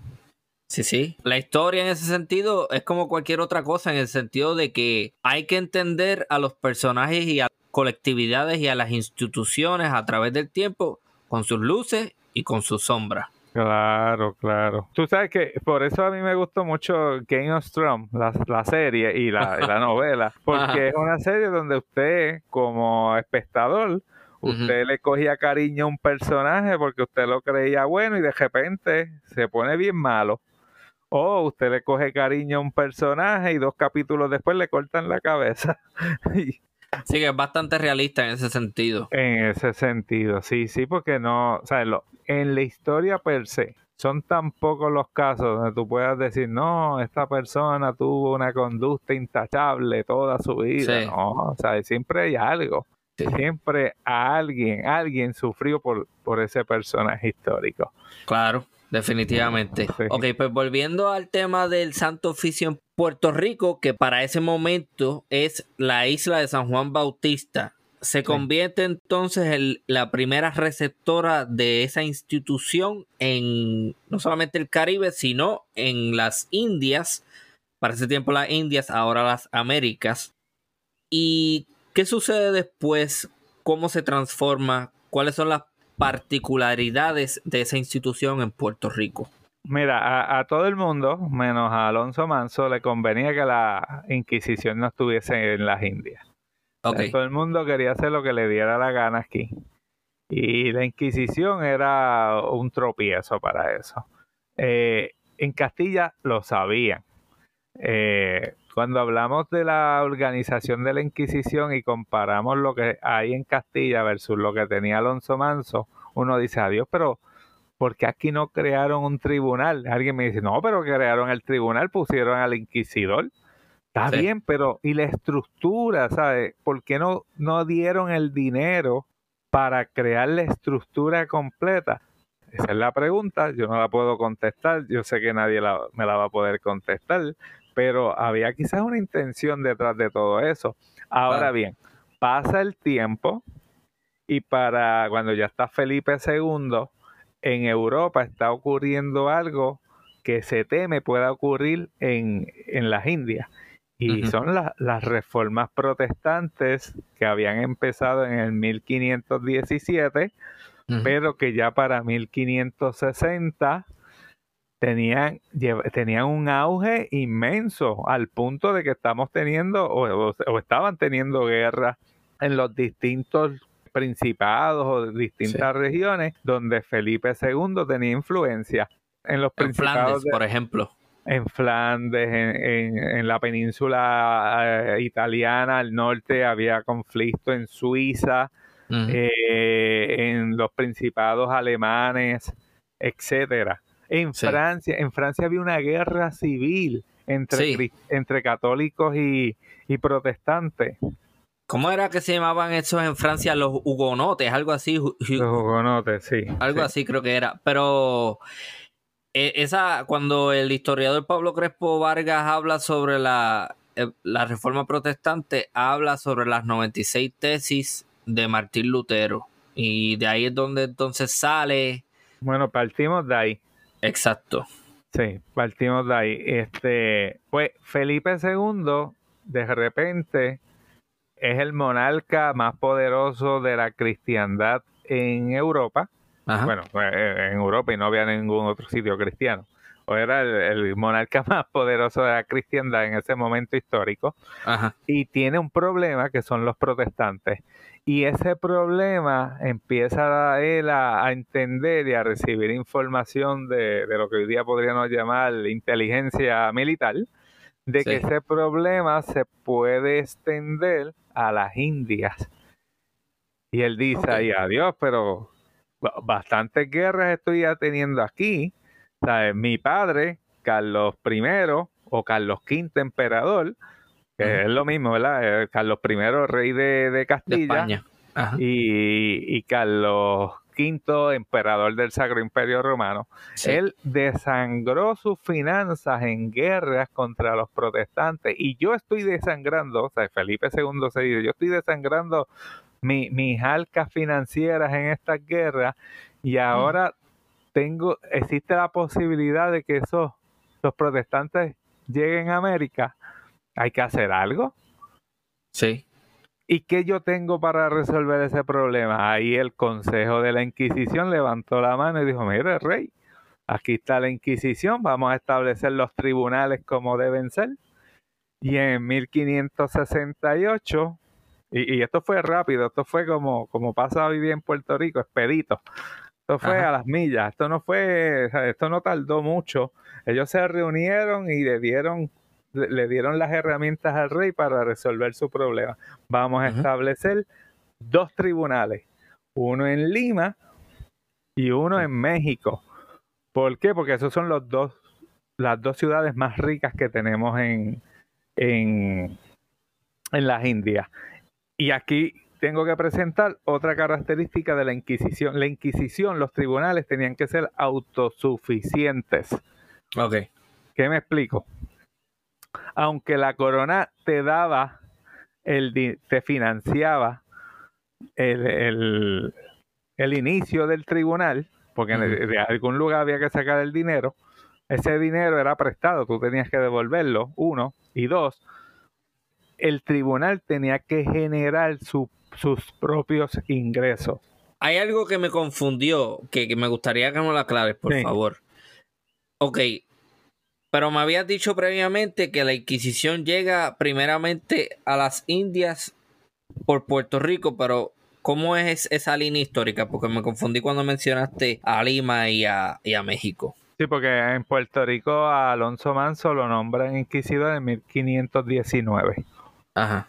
Sí, sí. La historia en ese sentido es como cualquier otra cosa, en el sentido de que hay que entender a los personajes y a colectividades y a las instituciones a través del tiempo con sus luces y con sus sombras. Claro, claro. Tú sabes que por eso a mí me gustó mucho Game of Thrones, la, la serie y la, y la novela, porque es una serie donde usted, como espectador, usted le cogía cariño a un personaje porque usted lo creía bueno y de repente se pone bien malo. O usted le coge cariño a un personaje y dos capítulos después le cortan la cabeza. Y Sí, que es bastante realista en ese sentido. en ese sentido, sí, sí, porque no, o sea, lo- en la historia per se, son tan pocos los casos donde tú puedas decir, no, esta persona tuvo una conducta intachable toda su vida, Sí. no, o sea, siempre hay algo, Sí. siempre alguien, alguien sufrió por, por ese personaje histórico. Claro, definitivamente. Sí. Ok, pues volviendo al tema del Santo Oficio en Puerto Rico, que para ese momento es la isla de San Juan Bautista, se convierte entonces en la primera receptora de esa institución en no solamente el Caribe, sino en las Indias. Para ese tiempo las Indias, ahora las Américas. ¿Y qué sucede después? ¿Cómo se transforma? ¿Cuáles son las particularidades de esa institución en Puerto Rico? Mira, a, a todo el mundo, menos a Alonso Manso, le convenía que la Inquisición no estuviese en las Indias. Todo el mundo quería hacer lo que le diera la gana aquí. Y la Inquisición era un tropiezo para eso. Eh, en Castilla lo sabían. Eh, cuando hablamos de la organización de la Inquisición y comparamos lo que hay en Castilla versus lo que tenía Alonso Manso, uno dice, adiós, pero ¿por qué aquí no crearon un tribunal? Alguien me dice, no, pero crearon el tribunal, pusieron al inquisidor. Está Sí. bien, pero ¿y la estructura, sabes? ¿Por qué no, no dieron el dinero para crear la estructura completa? Esa es la pregunta, yo no la puedo contestar, yo sé que nadie la- me la va a poder contestar, pero había quizás una intención detrás de todo eso. Ahora bien, pasa el tiempo y para cuando ya está Felipe II, en Europa está ocurriendo algo que se teme pueda ocurrir en, en las Indias. Y son la- las reformas protestantes que habían empezado en el 1517, Ujú. pero que ya para 1560 tenían, tenían un auge inmenso al punto de que estamos teniendo o, o- o estaban teniendo guerra en los distintos principados o distintas regiones donde Felipe II tenía influencia. En los en principados Flandes, de- por ejemplo. en Flandes, en, en- en la península eh, italiana al norte había conflicto en Suiza, eh, en los principados alemanes, etcétera. En Sí. Francia, en Francia había una guerra civil entre, Sí. entre católicos y, y protestantes. ¿Cómo era que se llamaban esos en Francia los hugonotes? Algo así. Los hugonotes, sí. Algo sí. así creo que era. Pero eh, esa, cuando el historiador Pablo Crespo Vargas habla sobre la, eh, la reforma protestante, habla sobre las 96 tesis de Martín Lutero. Y de ahí es donde entonces sale. Bueno, partimos de ahí. Exacto. Sí, partimos de ahí. Este, pues Felipe II, de repente, es el monarca más poderoso de la cristiandad en Europa. Ajá. Bueno, eh, en Europa y no había ningún otro sitio cristiano. O era el, el monarca más poderoso de la cristiandad en ese momento histórico. Ajá. Y tiene un problema que son los protestantes. Y ese problema empieza él a, a entender y a recibir información de, de lo que hoy día podríamos llamar inteligencia militar, de que ese problema se puede extender a las Indias. Y él dice Ok. ahí, adiós, pero ba- bastantes guerras estoy ya teniendo aquí. ¿Sabes? Mi padre, Carlos I o Carlos V, emperador, que es lo mismo, ¿verdad? Eh, Carlos I, rey de, de De Castilla, España. Ajá. y, y Carlos V emperador del Sacro Imperio Romano, él desangró sus finanzas en guerras contra los protestantes y yo estoy desangrando, o sea, Felipe II se dice, yo estoy desangrando mis arcas financieras en estas guerras y mm. ahora tengo, existe la posibilidad de que esos, los protestantes lleguen a América, hay que hacer algo. Sí. ¿Y qué yo tengo para resolver ese problema? Ahí el Consejo de la Inquisición levantó la mano y dijo, mire, rey, aquí está la Inquisición, vamos a establecer los tribunales como deben ser. Y en 1568, y, esto fue rápido, esto fue como, como pasa a vivir en Puerto Rico, expedito. Esto fue a las millas, esto no fue, esto no tardó mucho. Ellos se reunieron y le dieron le dieron las herramientas al rey para resolver su problema. Vamos a establecer dos tribunales, uno en Lima y uno en México. ¿Por qué? Porque esos son los dos, las dos ciudades más ricas que tenemos en, en, en las Indias. Y aquí tengo que presentar otra característica de la Inquisición. La Inquisición, los tribunales tenían que ser autosuficientes. Ok. ¿Qué me explico? Aunque la corona te daba, el, te financiaba el, inicio del tribunal, porque de algún lugar había que sacar el dinero, ese dinero era prestado, tú tenías que devolverlo, uno, y dos, el tribunal tenía que generar sus propios ingresos. Hay algo que me confundió, que, me gustaría que me lo aclares, por favor. Ok, pero me habías dicho previamente que la Inquisición llega primeramente a las Indias por Puerto Rico, pero ¿cómo es esa línea histórica? Porque me confundí cuando mencionaste a Lima y a, México. Sí, porque en Puerto Rico a Alonso Manso lo nombran inquisidor en 1519. Ajá.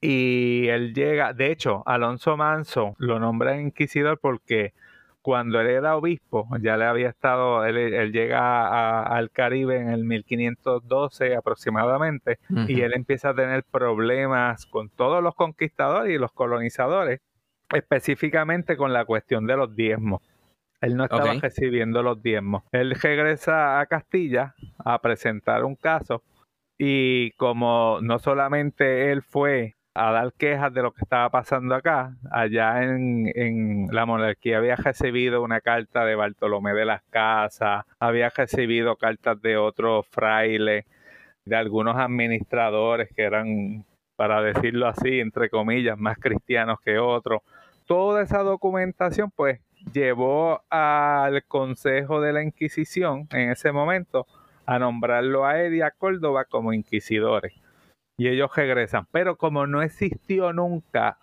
Y él llega, de hecho, Alonso Manso lo nombra inquisidor porque cuando él era obispo, ya le había estado, él, llega al Caribe en el 1512 aproximadamente, y él empieza a tener problemas con todos los conquistadores y los colonizadores, específicamente con la cuestión de los diezmos. Él no estaba recibiendo los diezmos. Él regresa a Castilla a presentar un caso y como no solamente él fue a dar quejas de lo que estaba pasando acá. Allá en, la monarquía había recibido una carta de Bartolomé de las Casas, había recibido cartas de otros frailes, de algunos administradores que eran, para decirlo así, entre comillas, más cristianos que otros. Toda esa documentación, pues, llevó al Consejo de la Inquisición en ese momento a nombrarlo a él y a Córdoba como inquisidores y ellos regresan. Pero como no existió nunca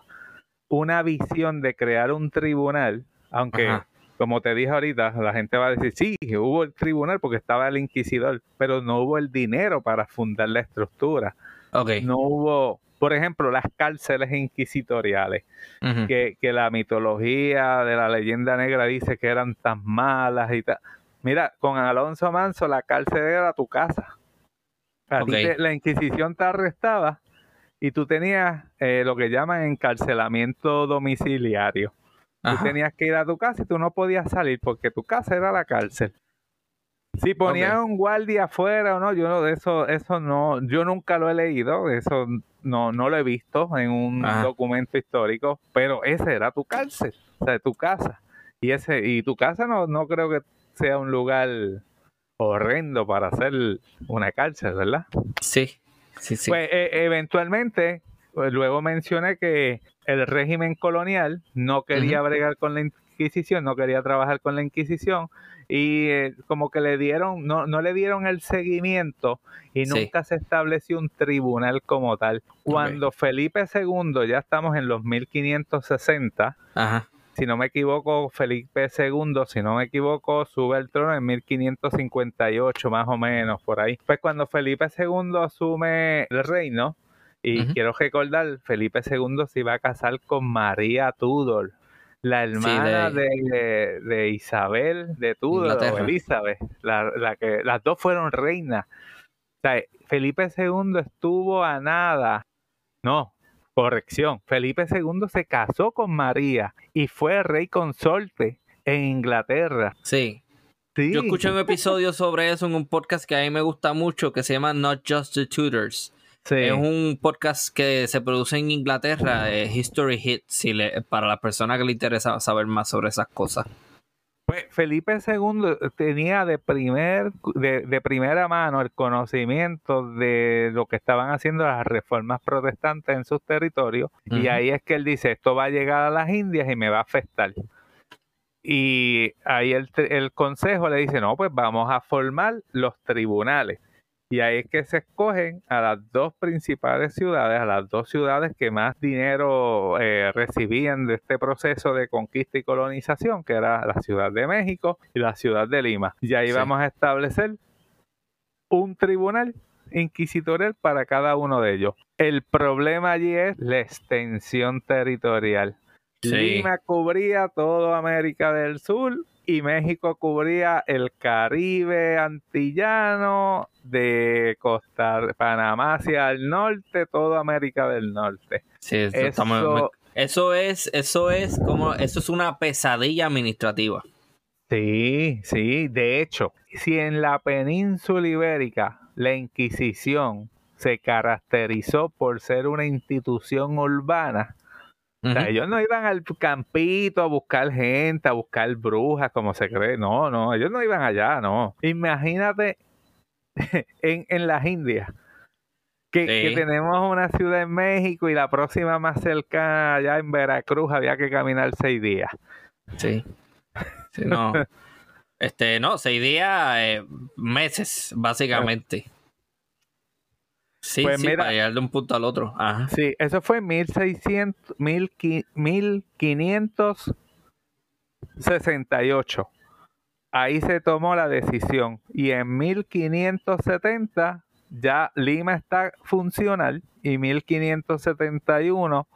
una visión de crear un tribunal, aunque como te dije ahorita, la gente va a decir, sí, hubo el tribunal porque estaba el inquisidor, pero no hubo el dinero para fundar la estructura. Okay. No hubo, por ejemplo, las cárceles inquisitoriales, que, que la mitología de la leyenda negra dice que eran tan malas y tal. Mira, con Alonso Manso la cárcel era tu casa la Inquisición te arrestaba y tú tenías eh, lo que llaman encarcelamiento domiciliario. Tú tenías que ir a tu casa y tú no podías salir porque tu casa era la cárcel. Si ponían un guardia afuera o no, yo no, eso, eso no, yo nunca lo he leído, eso no, no lo he visto en un documento histórico, pero ese era tu cárcel, o sea, tu casa. Y ese, y tu casa no, no creo que sea un lugar horrendo para hacer una cárcel, ¿verdad? Sí, sí, sí. Pues e, eventualmente, pues, luego mencioné que el régimen colonial no quería bregar con la Inquisición, no quería trabajar con la Inquisición y eh, como que le dieron, no, no le dieron el seguimiento y nunca se estableció un tribunal como tal. Cuando Felipe II, ya estamos en los 1560, Ajá si no me equivoco, Felipe II, si no me equivoco, sube al trono en 1558, más o menos, por ahí. Pues cuando Felipe II asume el reino, y quiero recordar, Felipe II se iba a casar con María Tudor, la hermana de... Isabel de Tudor, o Elizabeth, la, que, las dos fueron reinas. O sea, Felipe II estuvo a nada, no, Corrección, Felipe II se casó con María y fue rey consorte en Inglaterra. Sí. Sí. Yo escuché un episodio sobre eso en un podcast que a mí me gusta mucho que se llama Not Just the Tudors. Sí. Es un podcast que se produce en Inglaterra, eh, History Hit, si le- para las personas que le interesa saber más sobre esas cosas. Pues Felipe II tenía de, primer, de, de primera mano el conocimiento de lo que estaban haciendo las reformas protestantes en sus territorios y ahí es que él dice, esto va a llegar a las Indias y me va a afectar. Y ahí el, el consejo le dice, no, pues vamos a formar los tribunales. Y ahí es que se escogen a las dos principales ciudades, a las dos ciudades que más dinero eh, recibían de este proceso de conquista y colonización, que era la Ciudad de México y la Ciudad de Lima. Y ahí Sí. vamos a establecer un tribunal inquisitorial para cada uno de ellos. El problema allí es la extensión territorial. Sí. Lima cubría toda América del Sur y México cubría el Caribe antillano de Costa Panamá hacia el norte, toda América del Norte. Sí, eso, Eso- eso es, eso es como, eso es una pesadilla administrativa. Sí, sí, de hecho, si en la península ibérica la Inquisición se caracterizó por ser una institución urbana, O sea, Ujú. ellos no iban al campito a buscar gente, a buscar brujas, como se cree. No, no, ellos no iban allá, no. Imagínate en, en las Indias. Que, que tenemos una ciudad en México y la próxima más cercana allá en Veracruz había que caminar seis días. Sí. Sí, no. Este, no, seis días, eh, meses, básicamente. Sí, Pues sí, mira- para llegar de un punto al otro. Ajá. Sí, eso fue en 1600, 1568. Ahí se tomó la decisión. Y en 1570 ya Lima está funcional y 1571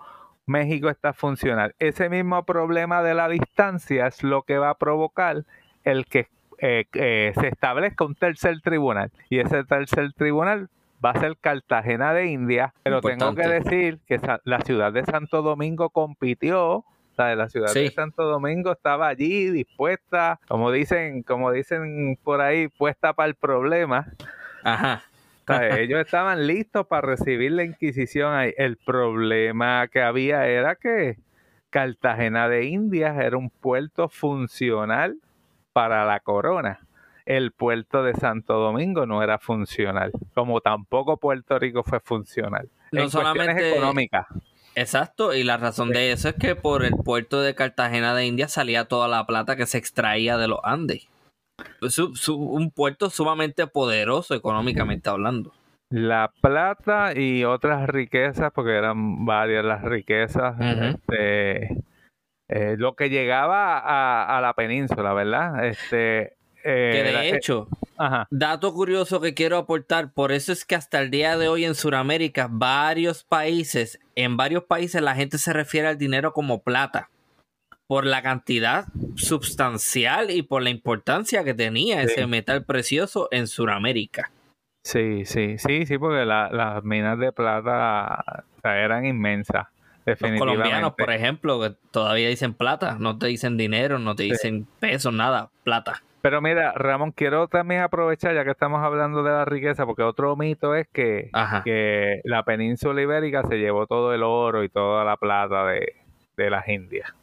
México está funcional. Ese mismo problema de la distancia es lo que va a provocar el que eh, eh, se establezca un tercer tribunal. Y ese tercer tribunal va a ser Cartagena de India, pero tengo que decir que la ciudad de Santo Domingo compitió, sea, la ciudad de. Santo Domingo estaba allí dispuesta, como dicen, como dicen por ahí, puesta para el problema. Ajá. Ellos estaban listos para recibir la Inquisición ahí. El problema que había era que Cartagena de Indias era un puerto funcional para la corona. El puerto de Santo Domingo no era funcional, como tampoco Puerto Rico fue funcional. No en solamente- económicas. Exacto, y la razón de eso es que por el puerto de Cartagena de India salía toda la plata que se extraía de los Andes. Su- su- un puerto sumamente poderoso económicamente hablando. La plata y otras riquezas, porque eran varias las riquezas, este, eh, lo que llegaba a, a la península, ¿verdad? Este, eh, Que de eh, hecho, ajá, dato curioso que quiero aportar, por eso es que hasta el día de hoy en Sudamérica, varios países, en varios países la gente se refiere al dinero como plata, por la cantidad substancial y por la importancia que tenía Sí. ese metal precioso en Sudamérica. sí, sí, sí, sí, porque la- las minas de plata o sea, eran inmensas, Los colombianos, por ejemplo, que todavía dicen plata, no te dicen dinero, no te Sí. dicen pesos, nada, plata. Pero mira, Ramón, quiero también aprovechar, ya que estamos hablando de la riqueza, porque otro mito es que, Ajá. que la península ibérica se llevó todo el oro y toda la plata de, de las Indias.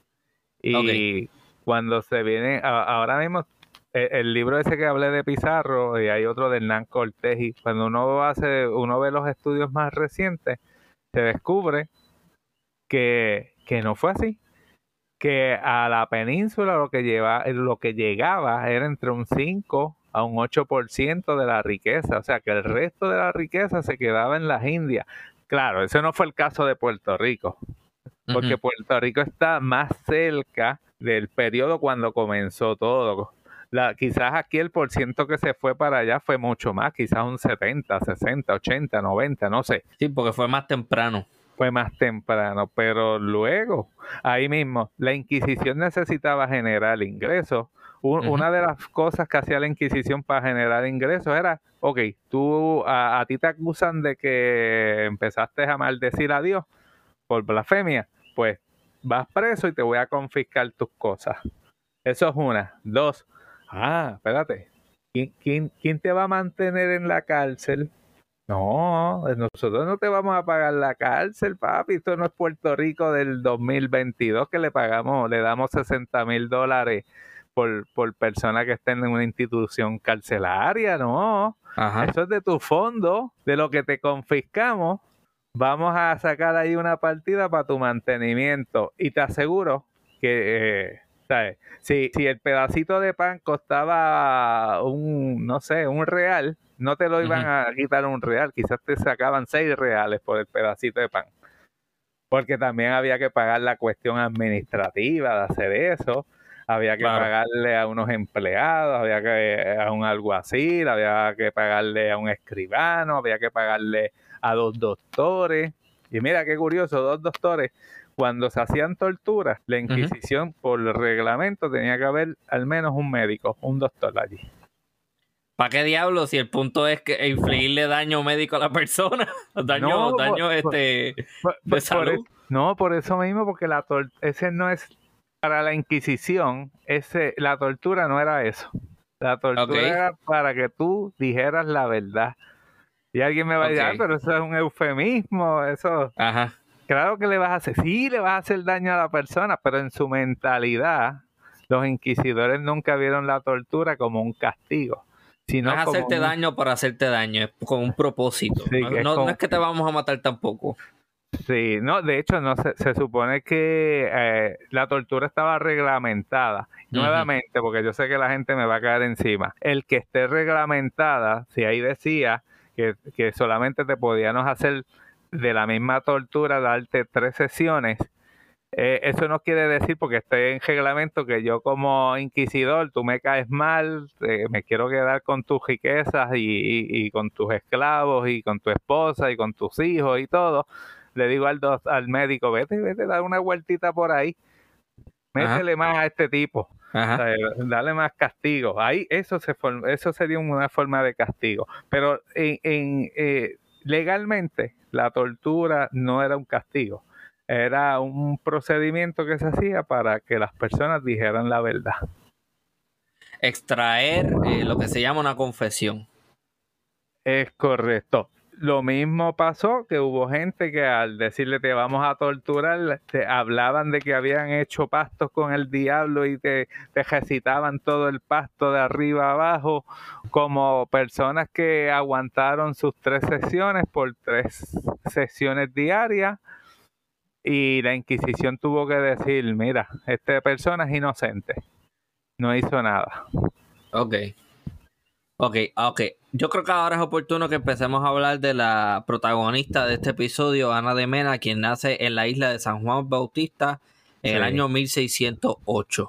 Y cuando se viene, a- ahora mismo, e- el, libro ese que hablé de Pizarro y hay otro de Hernán Cortés, y cuando uno hace, uno ve los estudios más recientes, se descubre que, que no fue así que a la península lo que lleva, lo que llegaba era entre un 5 a un 8% de la riqueza, o sea que el resto de la riqueza se quedaba en las Indias. Claro, ese no fue el caso de Puerto Rico, porque. Puerto Rico está más cerca del periodo cuando comenzó todo. La, quizás aquí el porciento que se fue para allá fue mucho más, quizás un 70, 60, 80, 90, no sé Sí, porque fue más temprano. Fue más temprano, pero luego, ahí mismo, la Inquisición necesitaba generar ingresos. Un-. Una de las cosas que hacía la Inquisición para generar ingresos era, ok, tú, a, a ti te acusan de que empezaste a maldecir a Dios, por blasfemia, pues vas preso y te voy a confiscar tus cosas. Eso es una. Dos, ah, espérate, ¿quién, quién, te va a mantener en la cárcel? No, nosotros no te vamos a pagar la cárcel, papi. Esto no es Puerto Rico del 2022 que le pagamos, le damos 60 mil dólares por, por persona que estén en una institución carcelaria, no. Eso es de tu fondo, de lo que te confiscamos. Vamos a sacar ahí una partida para tu mantenimiento. Y te aseguro que, eh, ¿sabes? Si, si el pedacito de pan costaba un, no sé, un real, no te lo iban a quitar un real. Quizás te sacaban seis reales por el pedacito de pan. Porque también había que pagar la cuestión administrativa de hacer eso había que pagarle a unos empleados, había que a un alguacil, había que pagarle a un escribano, había que pagarle a dos doctores. Y mira qué curioso, dos doctores, cuando se hacían torturas, la Inquisición por reglamento tenía que haber al menos un médico, un doctor allí. ¿Para qué diablo si el punto es que infligirle daño médico a la persona? daño, daño este de salud. no, por eso mismo, porque la ese no es para la Inquisición, ese, la tortura no era eso. La tortura era para que tú dijeras la verdad. Y alguien me va a decir, pero eso es un eufemismo, eso. Ajá. Claro que le vas a hacer, sí, le vas a hacer daño a la persona, pero en su mentalidad, los inquisidores nunca vieron la tortura como un castigo. Sino no es hacerte daño para hacerte daño, es con un propósito. no, es que te vamos a matar tampoco. Sí, no, de hecho, no se, se supone que eh, la tortura estaba reglamentada. Nuevamente, porque yo sé que la gente me va a caer encima. El que esté reglamentada, si ahí decía que, que solamente te podíamos hacer de la misma tortura, darte tres sesiones, eh, eso no quiere decir porque esté en reglamento que yo como inquisidor, tú me caes mal, eh, me quiero quedar con tus riquezas y, y, con tus esclavos y con tu esposa y con tus hijos y todo. Le digo al, al médico, vete, vete, da una vueltita por ahí, métele más a este tipo, dale más castigo. Ahí eso, se eso sería una forma de castigo. Pero en, eh, legalmente la tortura no era un castigo, era un procedimiento que se hacía para que las personas dijeran la verdad. Extraer eh, lo que se llama una confesión. Es correcto. Lo mismo pasó que hubo gente que al decirle te vamos a torturar, te hablaban de que habían hecho pastos con el diablo y te, te recitaban todo el pasto de arriba abajo, como personas que aguantaron sus tres sesiones por tres sesiones diarias y la Inquisición tuvo que decir, mira, esta persona es inocente, no hizo nada. Ok. Ok, ok. Yo creo que ahora es oportuno que empecemos a hablar de la protagonista de este episodio, Ana de Mena, quien nace en la isla de San Juan Bautista en el año 1608.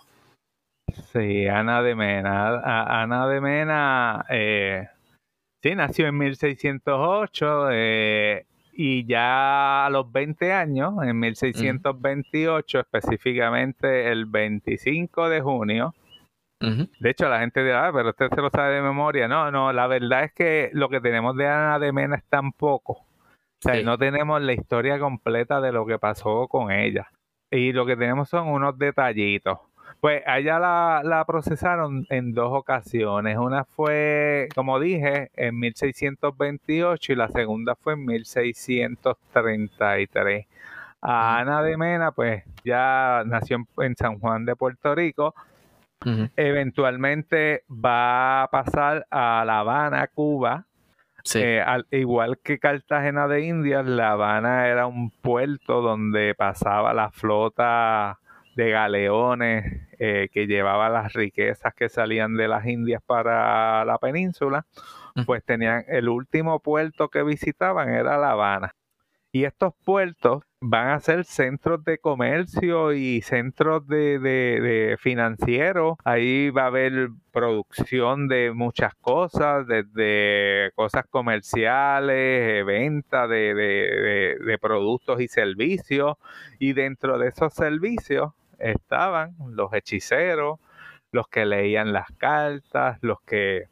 Sí, Ana de Mena. Ana de Mena, eh, sí, nació en 1608 eh, y ya a los 20 años, en 1628, específicamente el 25 de junio, de hecho, la gente dirá, ah, pero usted se lo sabe de memoria. No, no, la verdad es que lo que tenemos de Ana de Mena es tan poco. O sea, no tenemos la historia completa de lo que pasó con ella. Y lo que tenemos son unos detallitos. Pues allá la, la procesaron en dos ocasiones. Una fue, como dije, en 1628 y la segunda fue en 1633. A Ana de Mena, pues ya nació en San Juan de Puerto Rico Eventualmente va a pasar a La Habana, Cuba. Eh, al, igual que Cartagena de Indias, La Habana era un puerto donde pasaba la flota de galeones eh, que llevaba las riquezas que salían de las Indias para la península. Pues tenían el último puerto que visitaban era La Habana. Y estos puertos van a ser centros de comercio y centros de, de, financieros. Ahí va a haber producción de muchas cosas, desde cosas comerciales, venta de, de productos y servicios. Y dentro de esos servicios estaban los hechiceros, los que leían las cartas, los que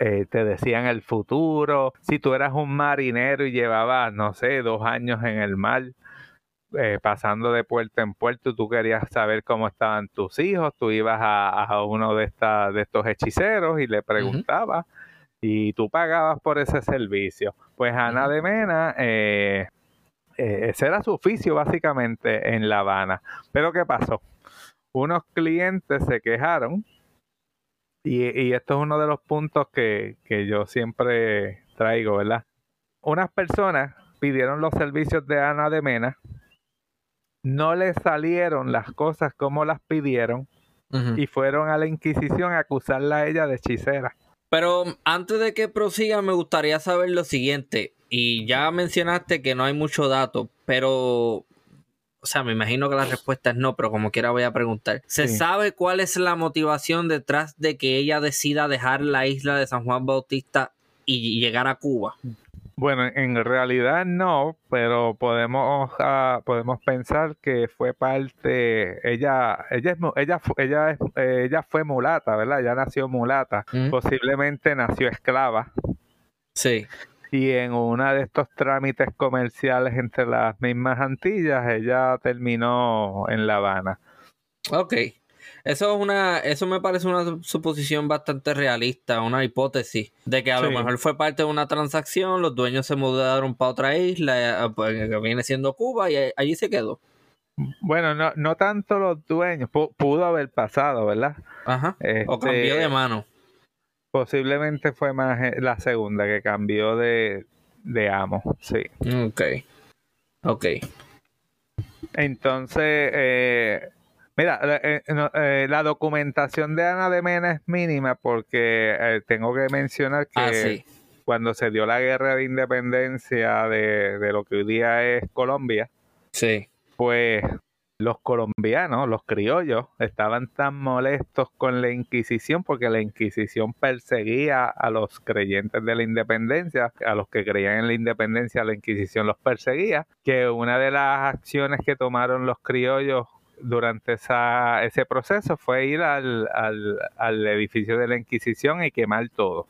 eh, te decían el futuro. Si tú eras un marinero y llevabas, no sé, dos años en el mar, eh, pasando de puerto en puerto, tú querías saber cómo estaban tus hijos, tú ibas a, uno de, esta, de estos hechiceros y le preguntabas y tú pagabas por ese servicio. Pues Ana de Mena, eh, eh, ese era su oficio básicamente en La Habana. Pero ¿qué pasó? Unos clientes se quejaron y, y esto es uno de los puntos que, que yo siempre traigo, ¿verdad? Unas personas pidieron los servicios de Ana de Mena, no le salieron las cosas como las pidieron y fueron a la Inquisición a acusarla a ella de hechicera. Pero antes de que prosiga, me gustaría saber lo siguiente. Y ya mencionaste que no hay mucho dato, pero. O sea, me imagino que la respuesta es no, pero como quiera voy a preguntar. ¿Se sabe cuál es la motivación detrás de que ella decida dejar la isla de San Juan Bautista y llegar a Cuba? Bueno, en realidad no, pero podemos ah, podemos pensar que fue parte ella ella es ella ella es, ella fue mulata, ¿verdad? Ella nació mulata, posiblemente nació esclava. Sí. Y en uno de estos trámites comerciales entre las mismas Antillas, ella terminó en La Habana. Ok. Eso es una, eso me parece una suposición bastante realista, una hipótesis de que a lo mejor fue parte de una transacción, los dueños se mudaron para otra isla, eh, pues, que viene siendo Cuba, y allí se quedó. Bueno, no, no tanto los dueños, pudo haber pasado, ¿verdad? Ajá. o cambió de este, mano. Posiblemente fue más eh, la segunda que cambió de, de amo, sí. Ok. Ok. Entonces, eh, Mira, eh, eh, la documentación de Ana de Mena es mínima porque eh, tengo que mencionar ah, que cuando se dio la guerra de independencia de, lo que hoy día es Colombia, sí. pues los colombianos, los criollos, estaban tan molestos con la Inquisición porque la Inquisición perseguía a los creyentes de la independencia, a los que creían en la independencia, la Inquisición los perseguía, que una de las acciones que tomaron los criollos durante esa, ese proceso fue ir al, al, edificio de la Inquisición y quemar todo.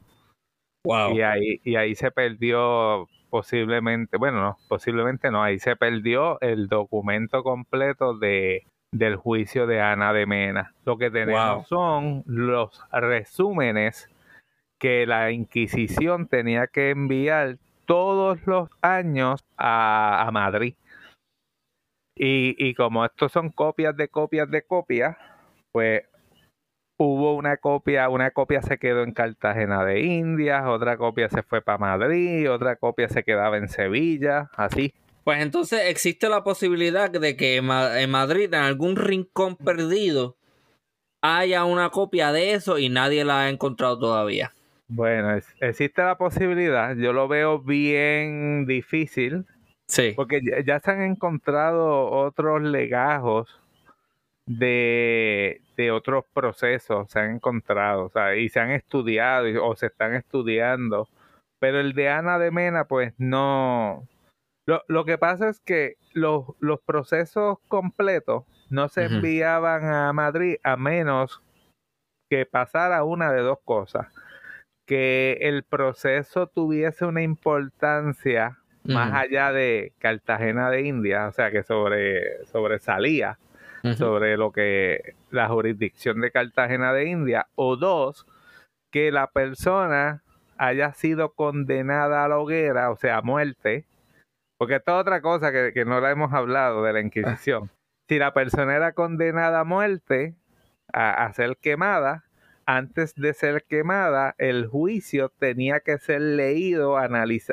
Y ahí, y ahí se perdió posiblemente, bueno, no, posiblemente no, ahí se perdió el documento completo de, del juicio de Ana de Mena. Lo que tenemos son los resúmenes que la Inquisición tenía que enviar todos los años a, a Madrid. Y, y como estos son copias de copias de copias, pues hubo una copia, una copia se quedó en Cartagena de Indias, otra copia se fue para Madrid, otra copia se quedaba en Sevilla, así. Pues entonces existe la posibilidad de que en Madrid, en algún rincón perdido, haya una copia de eso y nadie la ha encontrado todavía. Bueno, existe la posibilidad, yo lo veo bien difícil, Sí. Porque ya, se han encontrado otros legajos de, otros procesos, se han encontrado, o sea, y se han estudiado o se están estudiando. Pero el de Ana de Mena, pues no. Lo, lo que pasa es que los, los procesos completos no se enviaban a Madrid a menos que pasara una de dos cosas. Que el proceso tuviese una importancia más allá de Cartagena de India, o sea, que sobre, sobresalía sobre lo que la jurisdicción de Cartagena de India, o dos, que la persona haya sido condenada a la hoguera, o sea, a muerte, porque esto es otra cosa que, que no la hemos hablado de la Inquisición. Si la persona era condenada a muerte, a, a ser quemada, antes de ser quemada, el juicio tenía que ser leído,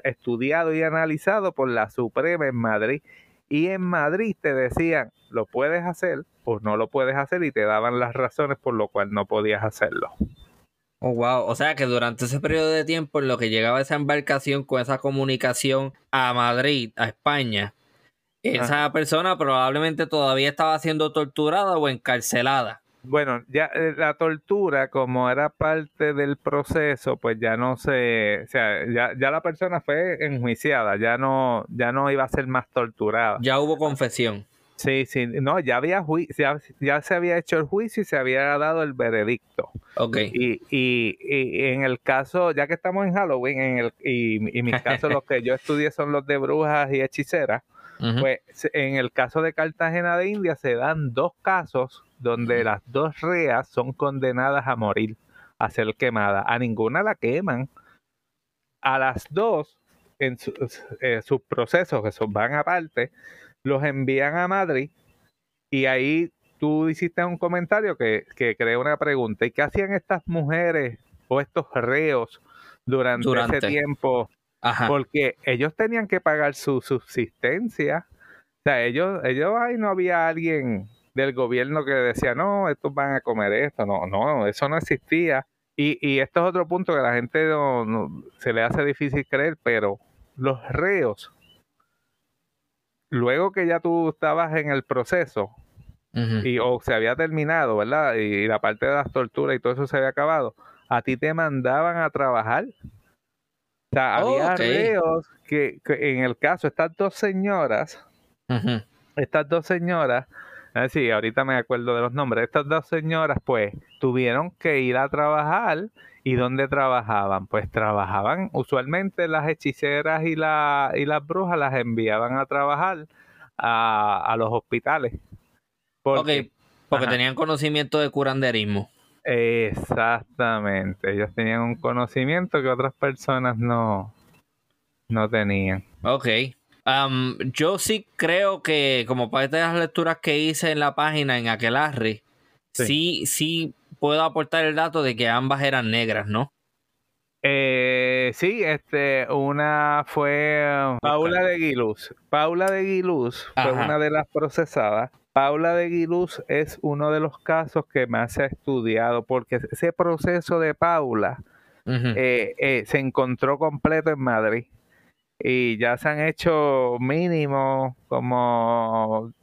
estudiado y analizado por la Suprema en Madrid. Y en Madrid te decían, lo puedes hacer o no lo puedes hacer y te daban las razones por lo cual no podías hacerlo. Oh, wow. O sea que durante ese periodo de tiempo en lo que llegaba esa embarcación con esa comunicación a Madrid, a España, esa persona probablemente todavía estaba siendo torturada o encarcelada. Bueno, ya eh, la tortura, como era parte del proceso, pues ya no se, o sea, ya, ya la persona fue enjuiciada, ya no, ya no iba a ser más torturada. Ya hubo confesión. Sí, sí, no, ya había juicio, ya, se había hecho el juicio y se había dado el veredicto. Ok. Y, y, y en el caso, ya que estamos en Halloween, en el, y, y mis casos los que yo estudié son los de brujas y hechiceras, Pues en el caso de Cartagena de India se dan dos casos donde las dos reas son condenadas a morir, a ser quemadas. A ninguna la queman. A las dos, en su- eh, sus procesos, que son, van aparte, los envían a Madrid y ahí tú hiciste un comentario que, que crea una pregunta. ¿Y qué hacían estas mujeres o estos reos durante, Durante. ese tiempo? Ajá. Porque ellos tenían que pagar su subsistencia. O sea, ellos, ellos ahí no había alguien del gobierno que decía, no, estos van a comer esto. No, no, eso no existía. Y, y esto es otro punto que a la gente no- no- se le hace difícil creer, pero los reos, luego que ya tú estabas en el proceso, y o se había terminado, ¿verdad? Y, la parte de las torturas y todo eso se había acabado, a ti te mandaban a trabajar. O sea, Oh, había ok. reos que, que en el caso, estas dos señoras, estas dos señoras, ah, sí, ahorita me acuerdo de los nombres, estas dos señoras pues tuvieron que ir a trabajar y ¿dónde trabajaban? Pues trabajaban, usualmente las hechiceras y, la, y las brujas las enviaban a trabajar a, a los hospitales. Porque- porque Ajá. tenían conocimiento de curanderismo. Exactamente, ellos tenían un conocimiento que otras personas no, no tenían. Ok. Yo sí creo que, como parte de las lecturas que hice en la página en Aquelarre, Sí. sí, sí puedo aportar el dato de que ambas eran negras, ¿no? Eh, sí, este, una fue Paula de Guiluz. Paula de Guiluz fue Ajá. una de las procesadas. Paula de Guiluz es uno de los casos que más se ha estudiado porque ese proceso de Paula eh, eh, se encontró completo en Madrid y ya se han hecho mínimo como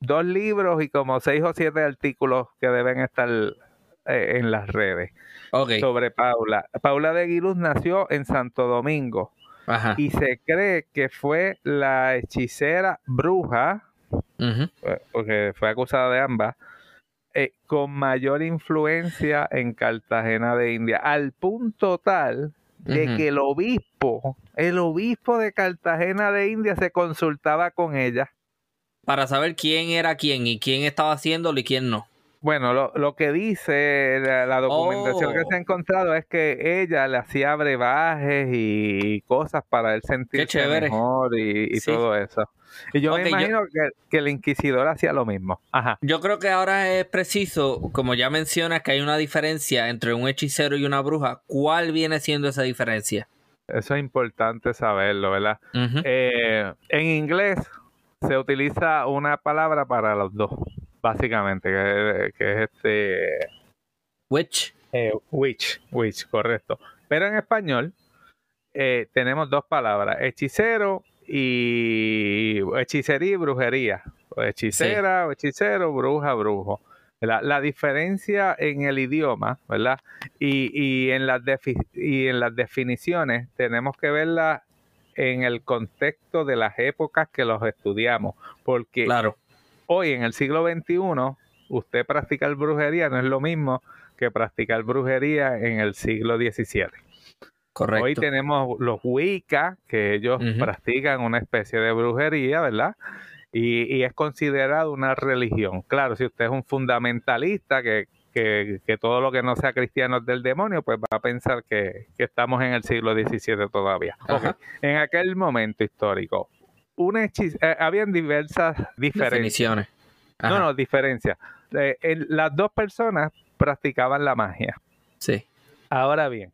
dos libros y como seis o siete artículos que deben estar eh, en las redes sobre Paula. Paula de Guiluz nació en Santo Domingo Ajá. y se cree que fue la hechicera bruja, Porque fue acusada de ambas, eh, con mayor influencia en Cartagena de India, al punto tal de que el obispo, el obispo de Cartagena de India se consultaba con ella. Para saber quién era quién y quién estaba haciéndolo y quién no. Bueno, lo, lo que dice la, la documentación que Oh. se ha encontrado es que ella le hacía brebajes y cosas para él sentirse mejor y, y Sí. todo eso. Y yo me yo- imagino que, que el inquisidor hacía lo mismo. Ajá. Yo creo que ahora es preciso, como ya mencionas, que hay una diferencia entre un hechicero y una bruja. ¿Cuál viene siendo esa diferencia? Eso es importante saberlo, ¿verdad? Eh, en inglés se utiliza una palabra para los dos, básicamente, que, que es este Which? Eh, witch, witch, correcto. Pero en español eh, tenemos dos palabras, hechicero y hechicería y brujería. O hechicera o hechicero, bruja, brujo. La, la diferencia en el idioma, ¿verdad? Y, y, en las y en las definiciones tenemos que verla en el contexto de las épocas que los estudiamos. Porque Claro. hoy en el siglo XXI, usted practicar brujería no es lo mismo que practicar brujería en el siglo XVII. Correcto. Hoy tenemos los Wicca, que ellos practican una especie de brujería, ¿verdad? Y, y es considerado una religión. Claro, si usted es un fundamentalista, que, que- que todo lo que no sea cristiano es del demonio, pues va a pensar que, que estamos en el siglo XVII todavía. Ajá. Ok, En aquel momento histórico, una hechiz- eh, habían diversas diferencias. No, no, diferencia. Eh, las dos personas practicaban la magia. Sí. Ahora bien,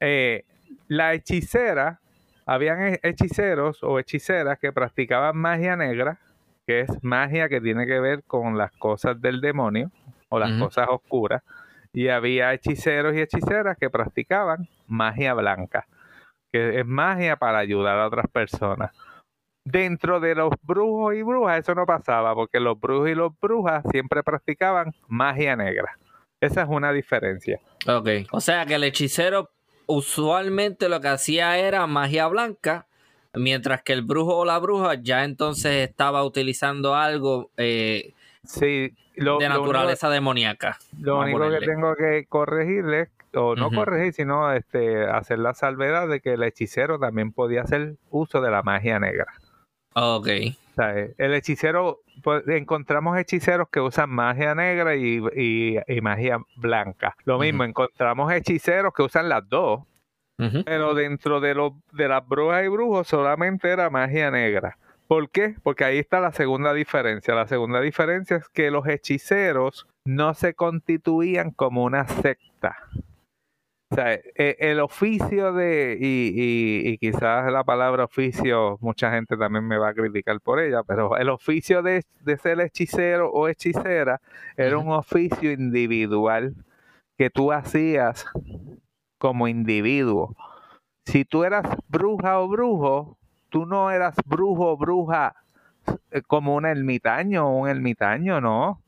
eh, la hechicera, habían he- hechiceros o hechiceras que practicaban magia negra, que es magia que tiene que ver con las cosas del demonio o las cosas oscuras. Y había hechiceros y hechiceras que practicaban magia blanca, que es magia para ayudar a otras personas. Dentro de los brujos y brujas eso no pasaba, porque los brujos y los brujas siempre practicaban magia negra. Esa es una diferencia. Ok. O sea que el hechicero usualmente lo que hacía era magia blanca, mientras que el brujo o la bruja ya entonces estaba utilizando algo eh, Sí, lo, de lo único- naturaleza demoníaca. Lo único que tengo que corregirle, o no corregir, sino este, hacer la salvedad de que el hechicero también podía hacer uso de la magia negra. Ok. El hechicero, pues, encontramos hechiceros que usan magia negra y, y- y magia blanca. Lo mismo, encontramos hechiceros que usan las dos, pero dentro de, los de las brujas y brujos solamente era magia negra. ¿Por qué? Porque ahí está la segunda diferencia. La segunda diferencia es que los hechiceros no se constituían como una secta. O sea, e- el oficio de, y, y- y quizás la palabra oficio, mucha gente también me va a criticar por ella, pero el oficio de, de ser hechicero o hechicera era un oficio individual que tú hacías como individuo. Si tú eras bruja o brujo, tú no eras brujo o bruja eh, como un ermitaño o un ermitaño, no.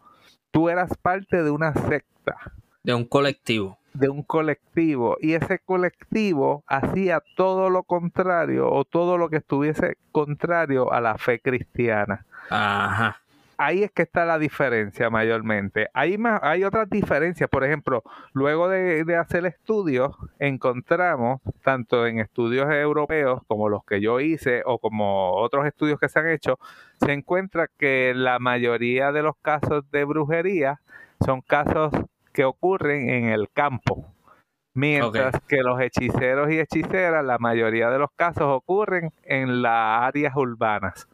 Tú eras parte de una secta De un colectivo. De un colectivo y ese colectivo hacía todo lo contrario o todo lo que estuviese contrario a la fe cristiana. Ajá. Ahí es que está la diferencia mayormente. Hay, más, hay otras diferencias, por ejemplo, luego de, de hacer estudios, encontramos, tanto en estudios europeos como los que yo hice o como otros estudios que se han hecho, se encuentra que la mayoría de los casos de brujería son casos que ocurren en el campo. Mientras que los hechiceros y hechiceras, la mayoría de los casos ocurren en las áreas urbanas.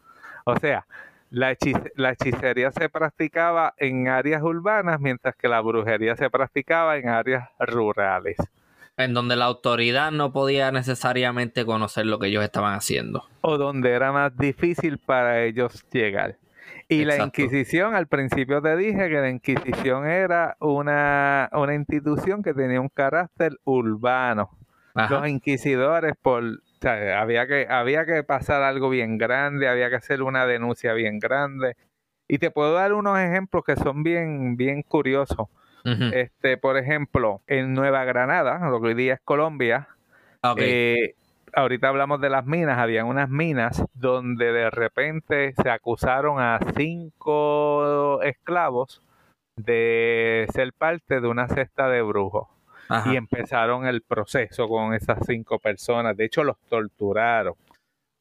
O sea, la, hechic- la hechicería se practicaba en áreas urbanas, mientras que la brujería se practicaba en áreas rurales. En donde la autoridad no podía necesariamente conocer lo que ellos estaban haciendo. o donde era más difícil para ellos llegar. Y la. Inquisición, al principio te dije que la Inquisición era una, una institución que tenía un carácter urbano. Ajá. Los inquisidores, por, o sea, había, que, había que pasar algo bien grande, había que hacer una denuncia bien grande. Y te puedo dar unos ejemplos que son bien, bien curiosos. Este, por ejemplo, en Nueva Granada, lo que hoy día es Colombia, eh, ahorita hablamos de las minas, habían unas minas donde de repente se acusaron a cinco esclavos de ser parte de una cesta de brujos Ajá. y empezaron el proceso con esas cinco personas. De hecho, los torturaron.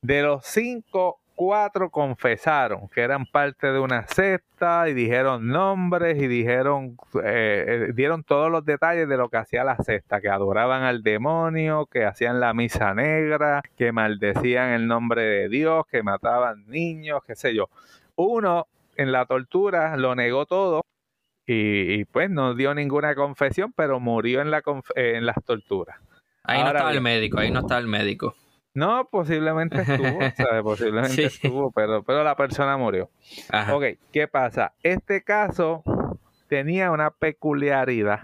De los cinco, cuatro confesaron que eran parte de una secta y dijeron nombres y dijeron, eh, eh, dieron todos los detalles de lo que hacía la secta, que adoraban al demonio, que hacían la misa negra, que maldecían el nombre de Dios, que mataban niños, qué sé yo. Uno en la tortura lo negó todo y, y, pues no dio ninguna confesión, pero murió en, la eh, en las torturas. ahí no estaba el médico, ahí no estaba el médico. No, posiblemente estuvo, ¿sabes? Posiblemente Sí. estuvo, pero, pero la persona murió. Ajá. Ok, ¿qué pasa? Este caso tenía una peculiaridad,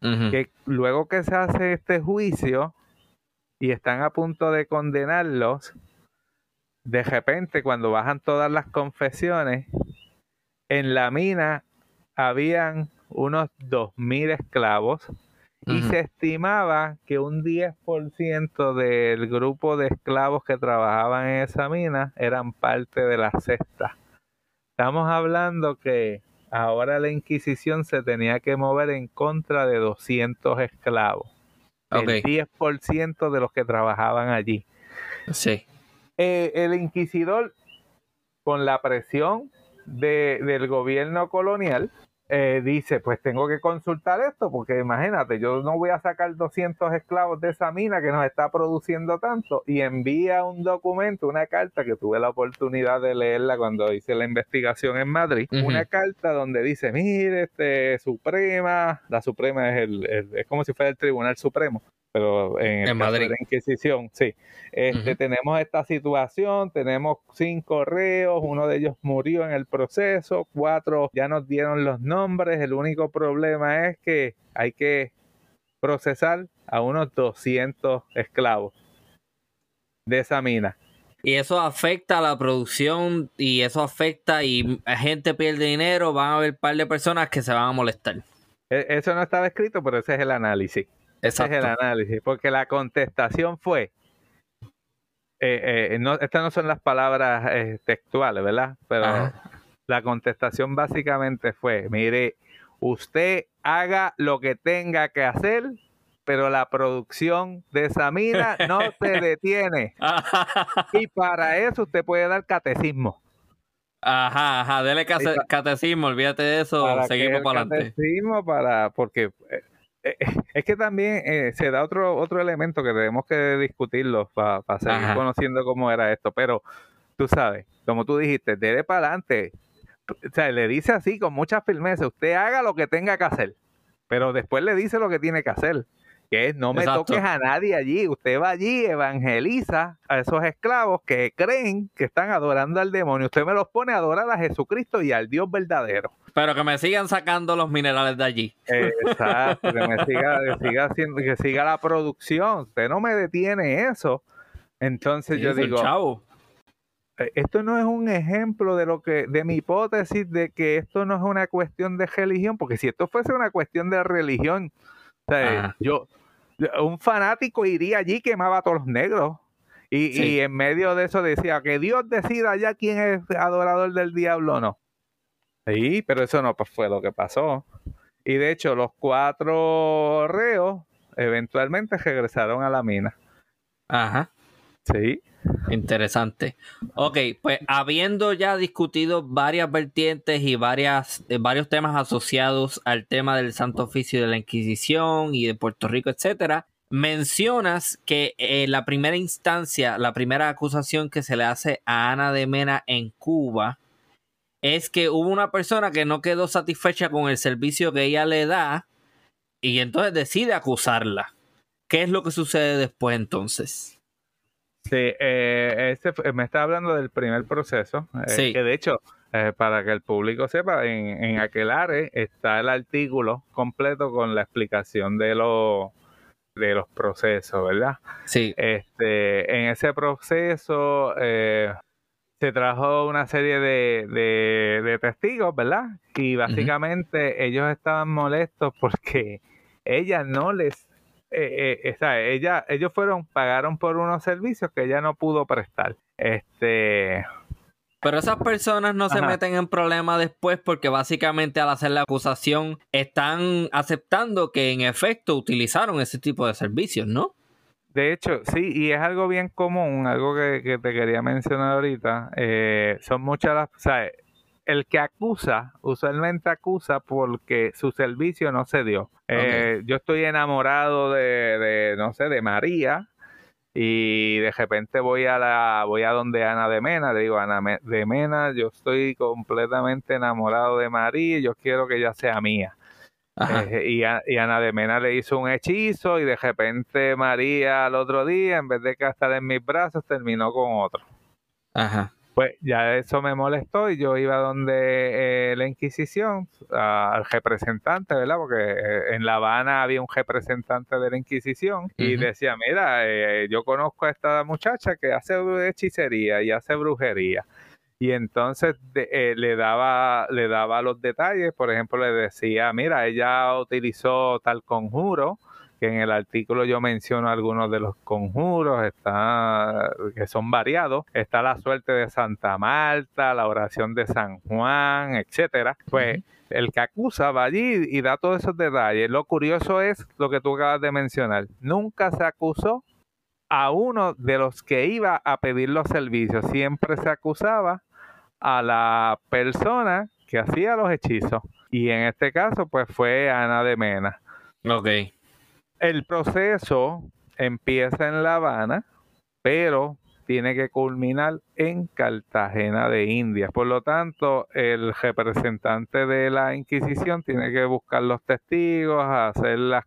que luego que se hace este juicio y están a punto de condenarlos, de repente cuando bajan todas las confesiones, en la mina habían unos 2.000 esclavos y se estimaba que un 10% del grupo de esclavos que trabajaban en esa mina eran parte de la cesta. Estamos hablando que ahora la Inquisición se tenía que mover en contra de 200 esclavos. Ok. El 10% de los que trabajaban allí. Sí. Eh, el inquisidor, con la presión de- del gobierno colonial, eh, dice, pues tengo que consultar esto, porque imagínate, yo no voy a sacar 200 esclavos de esa mina que nos está produciendo tanto, y envía un documento, una carta, que tuve la oportunidad de leerla cuando hice la investigación en Madrid, una carta donde dice, mire, este, Suprema, la Suprema es, el, el- es como si fuera el Tribunal Supremo, pero en, En Madrid. de la Inquisición, sí. Este. Tenemos esta situación, tenemos cinco reos, uno de ellos murió en el proceso, cuatro ya nos dieron los nombres, el único problema es que hay que procesar a unos 200 esclavos de esa mina. Y eso afecta a la producción y eso afecta y la gente pierde dinero, van a haber un par de personas que se van a molestar. E- Eso no estaba escrito, pero ese es el análisis. Ese es el análisis, porque la contestación fue, eh, eh, no, estas no son las palabras eh, textuales, ¿verdad? Pero Ajá. la contestación básicamente fue, mire, usted haga lo que tenga que hacer, pero la producción de esa mina no se detiene. Y para eso usted puede dar catecismo. Ajá, ajá, dele catecismo, olvídate de eso, seguimos para adelante. Catecismo para, porque eh, eh, es que también eh, se da otro, otro elemento que tenemos que discutirlo para seguir conociendo cómo era esto, pero tú sabes, como tú dijiste, dele para adelante. O sea, le dice así con mucha firmeza, usted haga lo que tenga que hacer, pero después le dice lo que tiene que hacer que no me toques a nadie allí. Usted va allí, evangeliza a esos esclavos que creen que están adorando al demonio. Usted me los pone a adorar a Jesucristo y al Dios verdadero. Pero que me sigan sacando los minerales de allí. Exacto, que me siga, que siga haciendo, que siga la producción. Usted no me detiene eso. Entonces yo digo, chavo. Eh, esto no es un ejemplo de lo que, de mi hipótesis de que esto no es una cuestión de religión, porque si esto fuese una cuestión de religión, yo, un fanático iría allí y quemaba a todos los negros. Y, en medio de eso decía que Dios decida ya quién es adorador del diablo o no. Sí, pero eso no fue lo que pasó. Y de hecho, los cuatro reos eventualmente regresaron a la mina. Ajá. Sí. Interesante. Ok, pues habiendo ya discutido varias vertientes y varias, eh, varios temas asociados al tema del Santo Oficio de la Inquisición y de Puerto Rico, etcétera, mencionas que en la primera instancia, la primera acusación que se le hace a Ana de Mena en Cuba es que hubo una persona que no quedó satisfecha con el servicio que ella le da y entonces decide acusarla. ¿Qué es lo que sucede después entonces? Sí, eh, este, me está hablando del primer proceso, eh, que de hecho, eh, para que el público sepa, en, en Aquelare está el artículo completo con la explicación de, lo, de los procesos, ¿verdad? Sí. Este, en ese proceso eh, se trajo una serie de, de, testigos, ¿verdad? Y básicamente ellos estaban molestos porque ella no les eh, eh, ella, ellos fueron, pagaron por unos servicios que ella no pudo prestar. Este. Pero esas personas no se meten en problemas después porque básicamente al hacer la acusación están aceptando que en efecto utilizaron ese tipo de servicios, ¿no? De hecho, sí, y es algo bien común, algo que, te quería mencionar ahorita. Eh, son muchas las, el que acusa, usualmente acusa porque su servicio no se dio. Eh, yo estoy enamorado de, no sé, de María y de repente voy a la, voy a donde Ana de Mena, le digo, Ana de Mena, yo estoy completamente enamorado de María y yo quiero que ella sea mía. Eh, y, y, Ana de Mena le hizo un hechizo y de repente María al otro día, en vez de que estar en mis brazos, terminó con otro. Ajá. Pues ya eso me molestó y yo iba donde eh, la Inquisición, al representante, ¿verdad? Porque eh, en La Habana había un representante de la Inquisición y decía, mira, eh, yo conozco a esta muchacha que hace hechicería y hace brujería. Y entonces le, daba, le daba los detalles, por ejemplo, le decía, mira, ella utilizó tal conjuro, que en el artículo yo menciono algunos de los conjuros, está, que son variados. Está la suerte de Santa Marta, la oración de San Juan, etcétera. Pues el que acusa va allí y da todos esos detalles. Lo curioso es lo que tú acabas de mencionar. Nunca se acusó a uno de los que iba a pedir los servicios. Siempre se acusaba a la persona que hacía los hechizos. Y en este caso, pues fue Ana de Mena. Ok. El proceso empieza en La Habana, pero tiene que culminar en Cartagena de Indias. Por lo tanto, el representante de la Inquisición tiene que buscar los testigos, hacer las,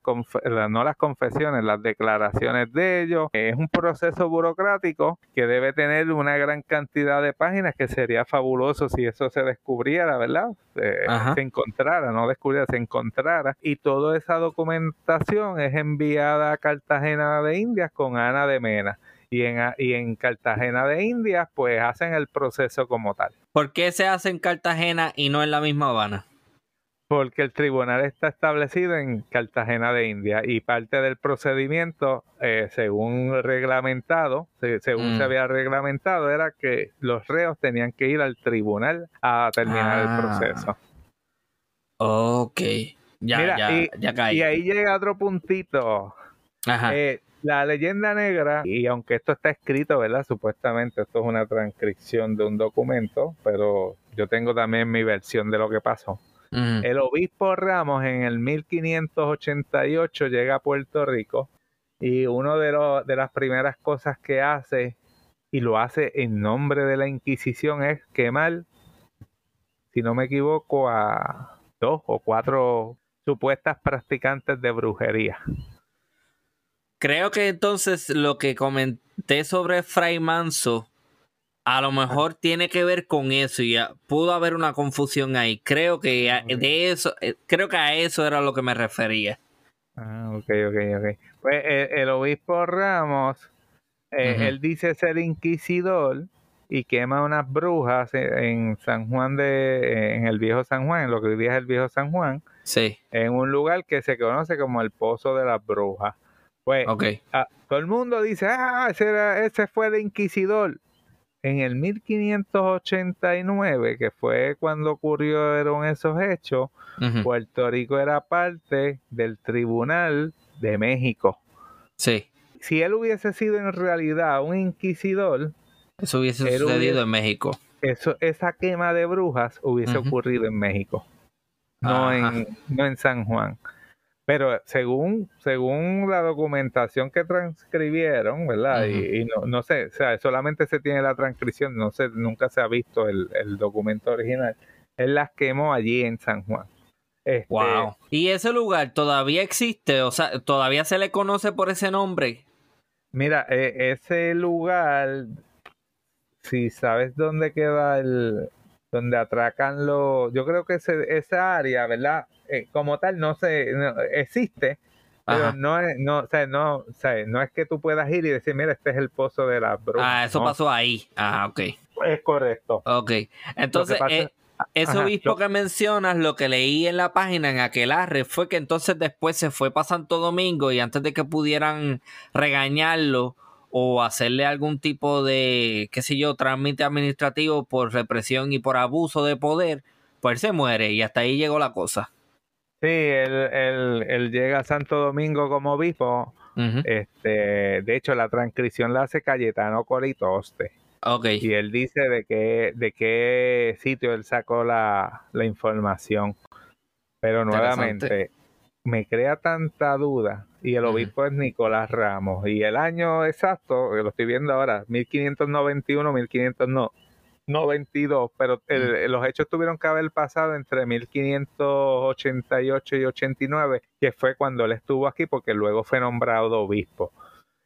no las confesiones, las declaraciones de ellos. Es un proceso burocrático que debe tener una gran cantidad de páginas que sería fabuloso si eso se descubriera, ¿verdad? se encontrara, no descubriera, se encontrara. Y toda esa documentación es enviada a Cartagena de Indias con Ana de Mena y en, y en Cartagena de Indias, pues hacen el proceso como tal. ¿Por qué se hace en Cartagena y no en la misma Habana? Porque el tribunal está establecido en Cartagena de India y parte del procedimiento, eh, según reglamentado, según se mm. había reglamentado, era que los reos tenían que ir al tribunal a terminar el ah. proceso. Ok, ya, ya, y, ya caí. Y ahí llega otro puntito. Ajá. Eh, la leyenda negra, y aunque esto está escrito, ¿verdad? Supuestamente esto es una transcripción de un documento, pero yo tengo también mi versión de lo que pasó. El obispo Ramos en el 1588 llega a Puerto Rico y uno de, de las primeras cosas que hace, y lo hace en nombre de la Inquisición, es quemar, si no me equivoco, a dos o cuatro supuestas practicantes de brujería. Creo que entonces lo que comenté sobre Fray Manso a lo mejor tiene que ver con eso y pudo haber una confusión ahí. Creo que de eso, eh, creo que a eso era lo que me refería. Ah, ok, ok, ok. Pues eh, el, obispo Ramos, eh, él dice ser inquisidor y quema unas brujas en San Juan de, en el viejo San Juan, en lo que hoy día es el viejo San Juan. Sí. En un lugar que se conoce como el Pozo de las Brujas. Pues todo el mundo dice, ah, ese, ese fue el inquisidor en el 1589, que fue cuando ocurrieron esos hechos, Puerto Rico era parte del Tribunal de México. Sí. Si él hubiese sido en realidad un inquisidor, eso hubiese sucedido en México. Eso, esa quema de brujas hubiese ocurrido en México, no en, no en San Juan. Pero según, según la documentación que transcribieron, ¿verdad? y, no, no, sé, o sea, solamente se tiene la transcripción, no sé, nunca se ha visto el, documento original. Él las quemó allí en San Juan. wow. Este, ¿Y ese lugar todavía existe? O sea, ¿todavía se le conoce por ese nombre? Mira, e, ese lugar, si sabes dónde queda el, donde atracan los, yo creo que ese, esa área, ¿verdad? Eh, como tal no se existe, pero no es, no, o sea, no, o sea, no es que tú puedas ir y decir, mira, este es el pozo de la bruja. Ah, eso pasó ahí. Ah, ok. Es correcto. Ok. Entonces, eh, ese obispo que mencionas, lo que leí en la página en aquel arre fue que entonces después se fue para Santo Domingo y antes de que pudieran regañarlo o hacerle algún tipo de, qué sé yo, trámite administrativo por represión y por abuso de poder, pues se muere y hasta ahí llegó la cosa. Sí, él, llega a Santo Domingo como obispo. este, de hecho, la transcripción la hace Cayetano Coritoste. Okay. Y él dice de qué, de qué sitio él sacó la, información. Pero nuevamente, me crea tanta duda. Y el obispo es Nicolás Ramos. Y el año exacto, lo estoy viendo ahora, 1591, 1500 no, 92, pero los hechos tuvieron que haber pasado entre 1588 y 89, que fue cuando él estuvo aquí, porque luego fue nombrado obispo.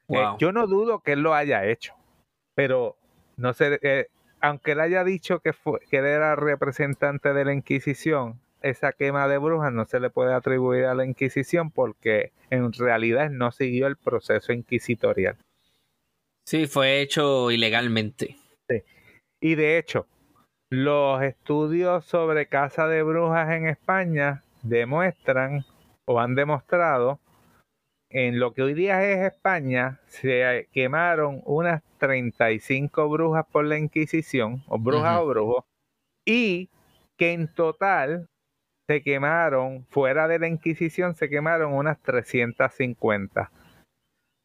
Eh, yo no dudo que él lo haya hecho, pero no sé, eh, aunque él haya dicho que, fue, que él era representante de la Inquisición, esa quema de brujas no se le puede atribuir a la Inquisición porque en realidad no siguió el proceso inquisitorial. Sí, fue hecho ilegalmente. Y de hecho, los estudios sobre caza de brujas en España demuestran o han demostrado en lo que hoy día es España, se quemaron unas 35 brujas por la Inquisición, o brujas o brujos, y que en total se quemaron, fuera de la Inquisición, se quemaron unas 350.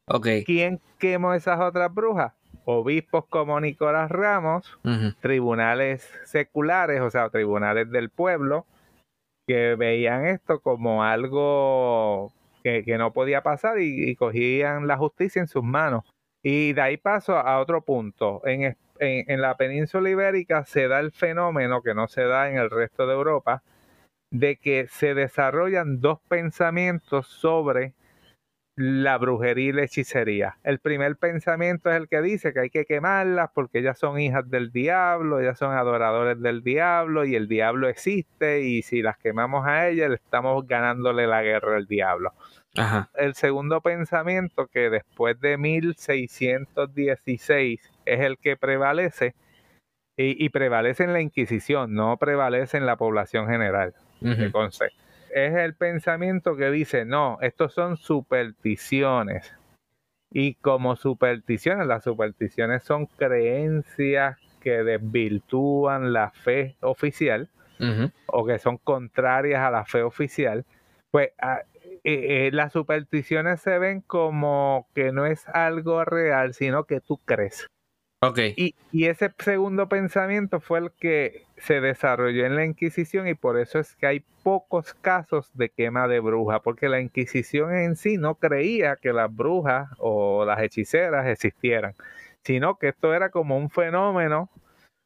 Ok. ¿Quién quemó esas otras brujas? obispos como Nicolás Ramos, tribunales seculares, o sea, tribunales del pueblo, que veían esto como algo que, no podía pasar y, cogían la justicia en sus manos. Y de ahí paso a otro punto. En, en la península ibérica se da el fenómeno que no se da en el resto de Europa, de que se desarrollan dos pensamientos sobre la brujería y la hechicería. El primer pensamiento es el que dice que hay que quemarlas porque ellas son hijas del diablo, ellas son adoradores del diablo y el diablo existe y si las quemamos a ellas estamos ganándole la guerra al diablo. El segundo pensamiento que después de 1616 es el que prevalece y, prevalece en la Inquisición, no prevalece en la población general. Uh es el pensamiento que dice, no, estos son supersticiones. Y como supersticiones, las supersticiones son creencias que desvirtúan la fe oficial o que son contrarias a la fe oficial, pues ah, eh, las supersticiones se ven como que no es algo real, sino que tú crees. Y, ese segundo pensamiento fue el que se desarrolló en la Inquisición y por eso es que hay pocos casos de quema de bruja, porque la Inquisición en sí no creía que las brujas o las hechiceras existieran, sino que esto era como un fenómeno,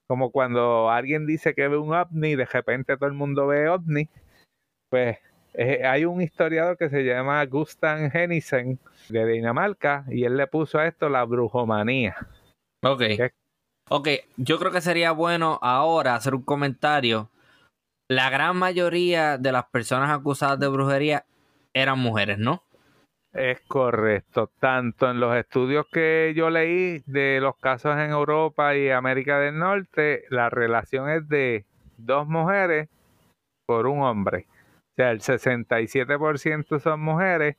como cuando alguien dice que ve un ovni y de repente todo el mundo ve ovni, pues eh, hay un historiador que se llama Gustav Hennisen de Dinamarca y él le puso a esto la brujomanía. Ok. Ok, yo creo que sería bueno ahora hacer un comentario. La gran mayoría de las personas acusadas de brujería eran mujeres, ¿no? Es correcto. Tanto en los estudios que yo leí de los casos en Europa y América del Norte, la relación es de dos mujeres por un hombre. O sea, el 67% son mujeres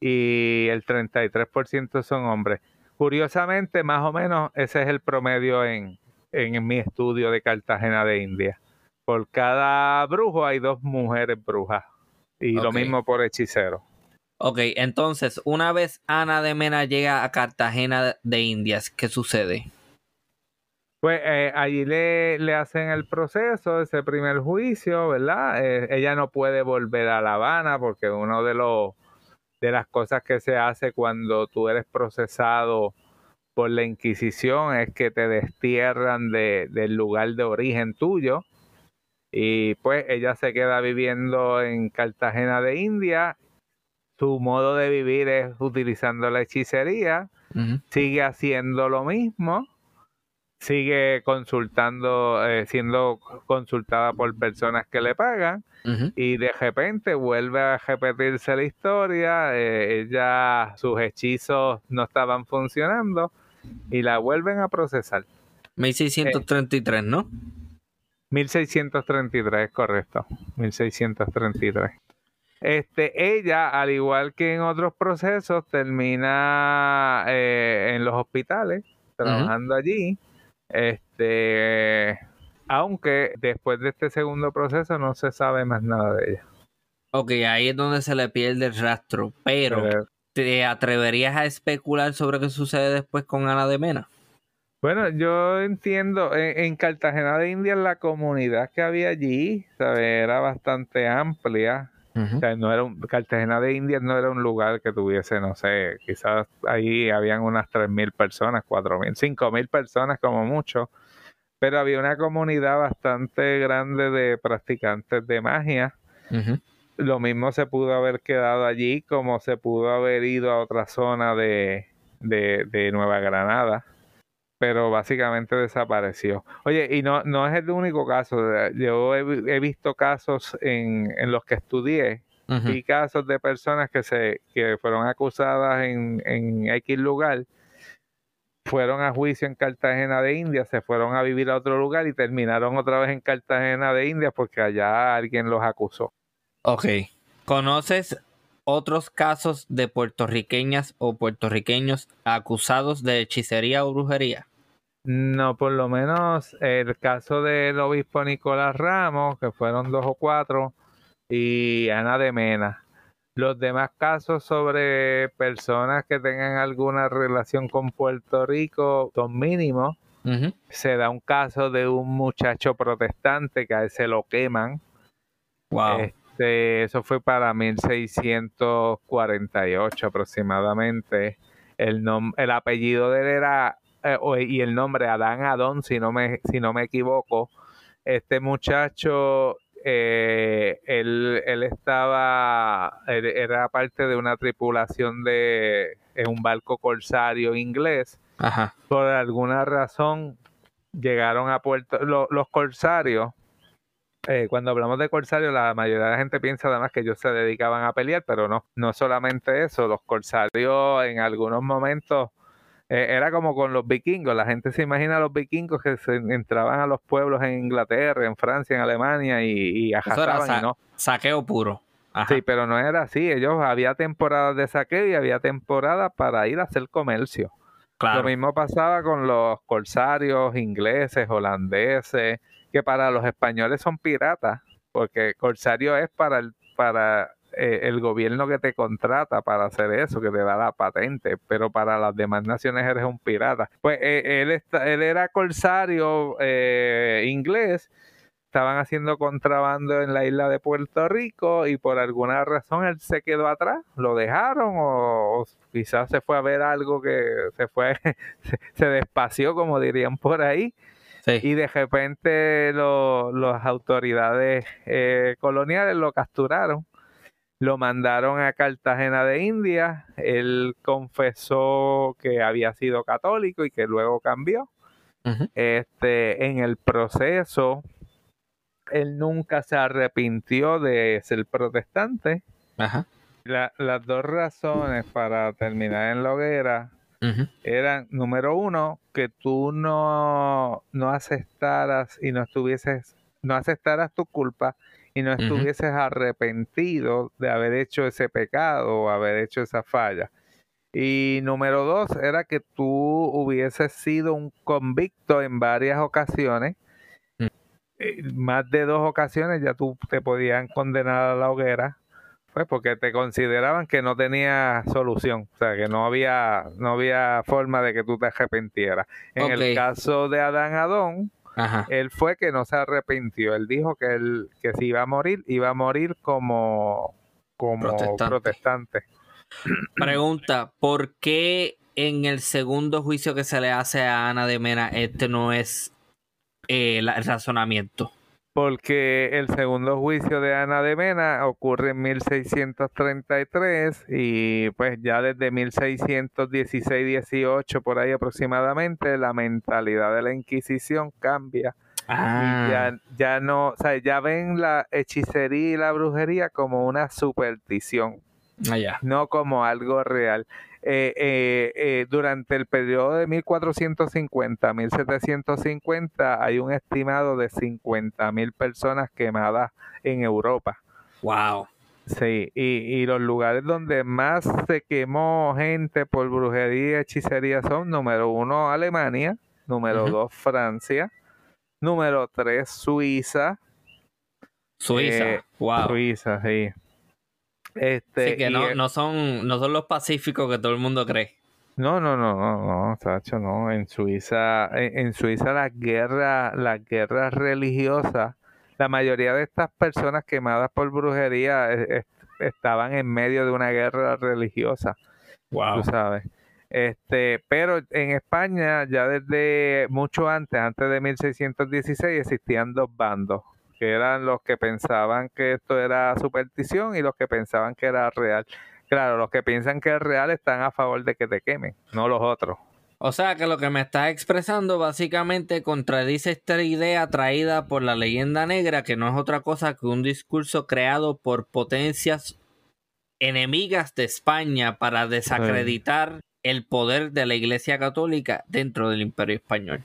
y el 33% son hombres. Curiosamente, más o menos ese es el promedio en, en mi estudio de Cartagena de India. Por cada brujo hay dos mujeres brujas. Y lo mismo por hechicero. Ok, entonces, una vez Ana de Mena llega a Cartagena de Indias, ¿qué sucede? Pues eh, allí le, le, hacen el proceso, ese primer juicio, ¿verdad? Eh, ella no puede volver a La Habana porque uno de los de las cosas que se hace cuando tú eres procesado por la Inquisición es que te destierran de, del lugar de origen tuyo. Y pues ella se queda viviendo en Cartagena de India. Su modo de vivir es utilizando la hechicería. Sigue haciendo lo mismo sigue consultando, eh, siendo consultada por personas que le pagan y de repente vuelve a repetirse la historia, eh, ella, sus hechizos no estaban funcionando y la vuelven a procesar. 1633, ¿no? 1633, correcto. 1633. Este, ella, al igual que en otros procesos, termina eh, en los hospitales, trabajando allí. Este, aunque después de este segundo proceso no se sabe más nada de ella. Ok, ahí es donde se le pierde el rastro, pero, ¿te atreverías a especular sobre qué sucede después con Ana de Mena? Bueno, yo entiendo, en, Cartagena de India la comunidad que había allí era bastante amplia. O sea, no era un, Cartagena de India no era un lugar que tuviese, no sé, quizás ahí habían unas 3.000 personas, 4.000, 5.000 personas como mucho pero había una comunidad bastante grande de practicantes de magia. Lo mismo se pudo haber quedado allí como se pudo haber ido a otra zona de, de, Nueva Granada, pero básicamente desapareció. Oye, y no, no es el único caso, yo he, visto casos en, en, los que estudié y casos de personas que, se, que fueron acusadas en, en X lugar fueron a juicio en Cartagena de India, se fueron a vivir a otro lugar y terminaron otra vez en Cartagena de India porque allá alguien los acusó. Ok. ¿Conoces otros casos de puertorriqueñas o puertorriqueños acusados de hechicería o brujería? No, por lo menos el caso del obispo Nicolás Ramos, que fueron dos o cuatro, y Ana de Mena. Los demás casos sobre personas que tengan alguna relación con Puerto Rico son mínimos. Se da un caso de un muchacho protestante que a él se lo queman. Wow. Este, eso fue para 1648 aproximadamente. El, el apellido de él era, eh, y el nombre Adán Adón, si no me, si no me equivoco. Este muchacho eh, él, él, estaba, era parte de una tripulación de un barco corsario inglés. Por alguna razón llegaron a Puerto, los corsarios, eh, cuando hablamos de corsarios, la mayoría de la gente piensa además que ellos se dedicaban a pelear, pero no, no solamente eso, los corsarios en algunos momentos eh, era como con los vikingos. La gente se imagina a los vikingos que se entraban a los pueblos en Inglaterra, en Francia, en Alemania y, y ¿no? Saqueo puro. Sí, pero no era así. Ellos había temporadas de saqueo y había temporadas para ir a hacer comercio. Lo mismo pasaba con los corsarios ingleses, holandeses, que para los españoles son piratas, porque corsario es para el, para eh, el gobierno que te contrata para hacer eso, que te da la patente, pero para las demás naciones eres un pirata. Pues eh, él, está, él era corsario eh, inglés, estaban haciendo contrabando en la isla de Puerto Rico y por alguna razón él se quedó atrás, lo dejaron o, quizás se fue a ver algo que se fue, se, despació como dirían por ahí. Y de repente las autoridades coloniales lo capturaron lo mandaron a Cartagena de India. Él confesó que había sido católico y que luego cambió. Este, en el proceso, él nunca se arrepintió de ser protestante. las dos razones para terminar en la hoguera eran, número uno, que tú no, no aceptaras y no estuvieses, no aceptaras tu culpa y no estuvieses arrepentido de haber hecho ese pecado o haber hecho esa falla. Y número dos era que tú hubieses sido un convicto en varias ocasiones. Eh, más de dos ocasiones ya tú te podían condenar a la hoguera, pues porque te consideraban que no tenía solución, o sea, que no había, no había forma de que tú te arrepintieras. En el caso de Adán Adón, él fue que no se arrepintió. Él dijo que él que si iba a morir, iba a morir como, como protestante. Pregunta, ¿por qué en el segundo juicio que se le hace a Ana de Mena este no es eh, el razonamiento? Porque el segundo juicio de Ana de Mena ocurre en 1633 y pues ya desde 1616-18 por ahí aproximadamente la mentalidad de la Inquisición cambia. Y ya, ah. ya no, o sea, ya ven la hechicería y la brujería como una superstición, ah, no como algo real. Eh, eh, eh, durante el periodo de 1450 1750 hay un estimado de 50 mil personas quemadas en Europa. Wow. Sí, y, los lugares donde más se quemó gente por brujería y hechicería son número uno Alemania, número dos Francia, número tres Suiza. Suiza, wow. Suiza, sí. Este, que no, no, son, no son los pacíficos que todo el mundo cree. No, no, no, no, no, Sacho, no. En Suiza, en, Suiza las guerras, las guerras religiosas, la mayoría de estas personas quemadas por brujería eh, estaban en medio de una guerra religiosa. Wow. Tú sabes. Este, pero en España ya desde mucho antes, antes de 1616, existían dos bandos que eran los que pensaban que esto era superstición y los que pensaban que era real. Claro, los que piensan que es real están a favor de que te quemen, no los otros. O sea que lo que me estás expresando básicamente contradice esta idea traída por la leyenda negra, que no es otra cosa que un discurso creado por potencias enemigas de España para desacreditar el poder de la Iglesia Católica dentro del Imperio Español.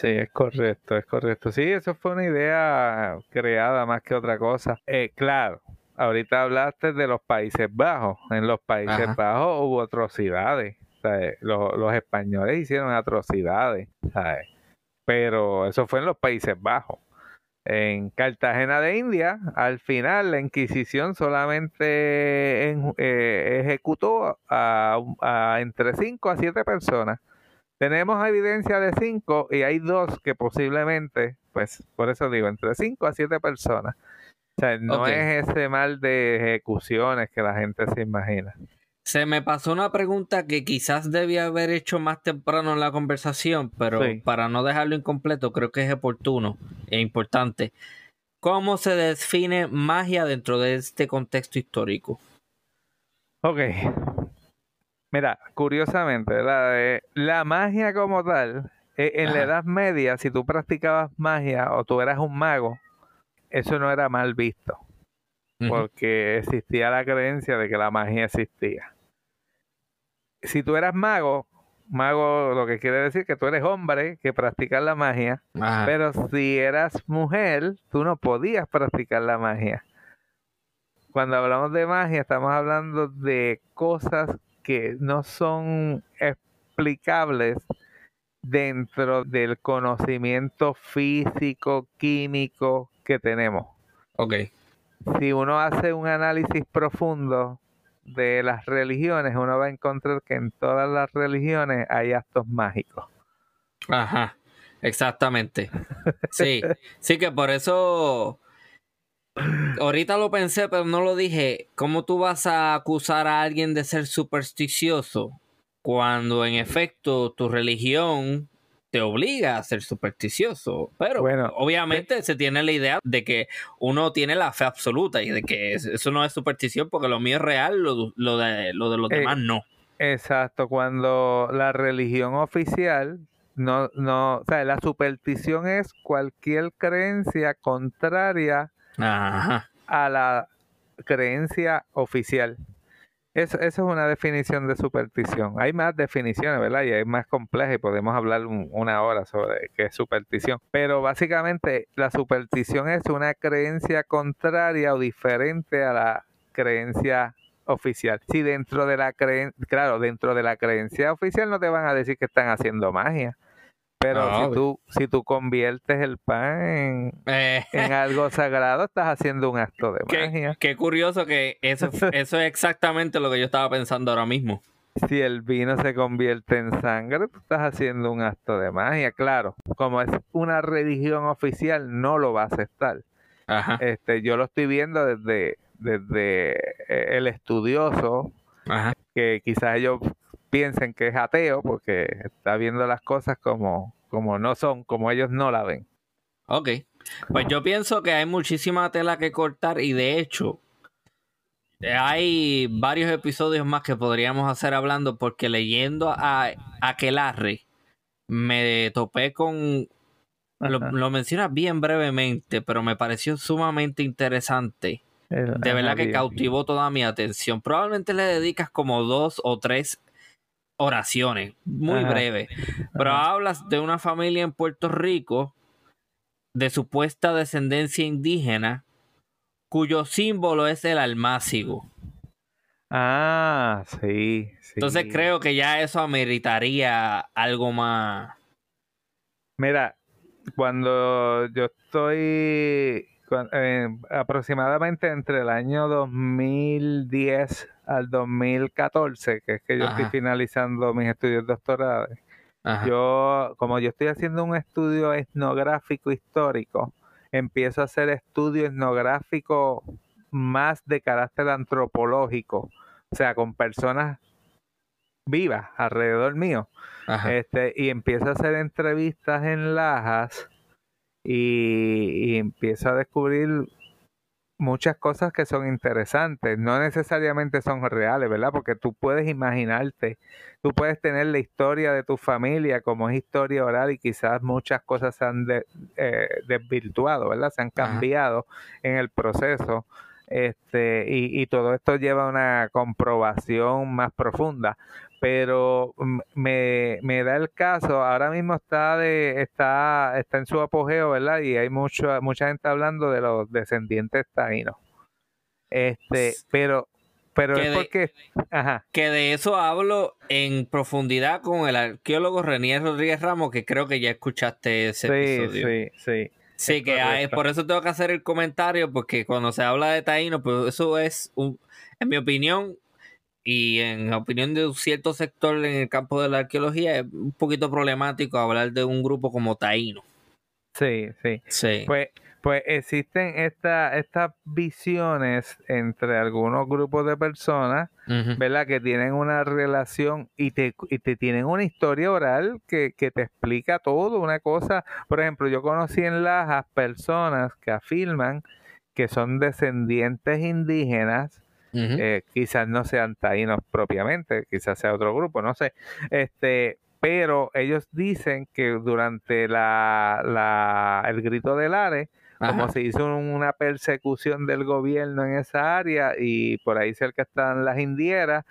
Sí, es correcto, es correcto. Sí, eso fue una idea creada más que otra cosa. Eh, claro, ahorita hablaste de los Países Bajos. En los Países Bajos hubo atrocidades. Los, españoles hicieron atrocidades. Pero eso fue en los Países Bajos. En Cartagena de India, al final la Inquisición solamente eh, ejecutó a, entre 5 a 7 personas tenemos evidencia de cinco y hay dos que posiblemente, pues por eso digo, entre cinco a siete personas. O sea, no es ese mal de ejecuciones que la gente se imagina. Se me pasó una pregunta que quizás debía haber hecho más temprano en la conversación, pero para no dejarlo incompleto, creo que es oportuno e importante. ¿Cómo se define magia dentro de este contexto histórico? Ok, Mira, curiosamente, la, la magia como tal, e, en la Edad Media, si tú practicabas magia o tú eras un mago, eso no era mal visto, porque existía la creencia de que la magia existía. Si tú eras mago, mago lo que quiere decir que tú eres hombre que practicas la magia, pero si eras mujer, tú no podías practicar la magia. Cuando hablamos de magia, estamos hablando de cosas que no son explicables dentro del conocimiento físico, químico que tenemos. Ok. si uno hace un análisis profundo de las religiones, uno va a encontrar que en todas las religiones hay actos mágicos. Ajá, exactamente. Sí, sí que por eso ahorita lo pensé, pero no lo dije. ¿Cómo tú vas a acusar a alguien de ser supersticioso cuando en efecto tu religión te obliga a ser supersticioso? Pero Bueno, obviamente se tiene la idea de que uno tiene la fe absoluta y de que es- eso no es superstición porque lo mío es real, lo, lo de, lo de los Eh, demás no. Exacto, cuando la religión oficial no, no, o sea, la superstición es cualquier creencia contraria A la creencia oficial. Eso, eso es una definición de superstición. Hay más definiciones, ¿verdad? Y hay más complejas y podemos hablar un- una hora sobre qué es superstición. Pero básicamente la superstición es una creencia contraria o diferente a la creencia oficial. Si dentro de la creencia, claro, dentro de la creencia oficial no te van a decir que están haciendo magia. Pero si obvio. tú, si tú conviertes el pan en, Eh, en algo sagrado, estás haciendo un acto de qué, magia. qué curioso que eso, eso es exactamente lo que yo estaba pensando ahora mismo. Si el vino se convierte en sangre, tú estás haciendo un acto de magia. Claro, como es una religión oficial, no lo va a aceptar. Ajá. Este, yo lo estoy viendo desde, desde eh, el estudioso, Ajá. que quizás ellos piensen que es ateo porque está viendo las cosas como, como no son, como ellos no la ven. Ok. Pues yo pienso que hay muchísima tela que cortar y de hecho hay varios episodios más que podríamos hacer hablando porque leyendo a Aquelarre me topé con... Lo, lo mencionas bien brevemente, pero me pareció sumamente interesante. El- De verdad que cautivó toda mi atención. Probablemente le dedicas como dos o tres oraciones, muy Ajá. breve. Pero Ajá. hablas de una familia en Puerto Rico de supuesta descendencia indígena cuyo símbolo es el almácigo. Ah, sí, sí. Entonces creo que ya eso ameritaría algo más. Mira, cuando yo estoy eh, aproximadamente entre el año 2010 al 2014, que es que yo estoy finalizando mis estudios doctorales, Ajá. yo, como yo estoy haciendo un estudio etnográfico histórico, empiezo a hacer estudio etnográfico más de carácter antropológico, o sea, con personas vivas alrededor mío. Ajá. Este, y empiezo a hacer entrevistas en Lajas y, y empiezo a descubrir muchas cosas que son interesantes. No necesariamente son reales, ¿verdad? Porque tú puedes imaginarte, tú puedes tener la historia de tu familia como es historia oral y quizás muchas cosas se han de- eh, desvirtuado, ¿verdad? Se han Ajá. cambiado en el proceso. Este, y, y todo esto lleva a una comprobación más profunda pero me, me da el caso, ahora mismo está de, está, está en su apogeo, ¿verdad? Y hay mucho, mucha gente hablando de los descendientes taínos. Este, pero, pero Que es de- porque, ajá, Que de eso hablo en profundidad con el arqueólogo Renier Rodríguez Ramos, que creo que ya escuchaste ese sí, episodio. sí, sí. Sí, Es que hay- correcto. por eso tengo que hacer el comentario, porque cuando se habla de taíno, pues eso es, un, en mi opinión, y en la opinión de un cierto sector en el campo de la arqueología, es un poquito problemático hablar de un grupo como taíno. Sí, sí. Sí. Pues, pues existen esta, estas visiones entre algunos grupos de personas. ¿verdad? Que tienen una relación y te, y te tienen una historia oral que, que te explica todo, una cosa. Por ejemplo, yo conocí en Lajas personas que afirman que son descendientes indígenas, eh, quizás no sean taínos propiamente, quizás sea otro grupo, no sé. Este, pero ellos dicen que durante la, la, el grito del Ares, como se hizo una persecución del gobierno en esa área y por ahí cerca están las indieras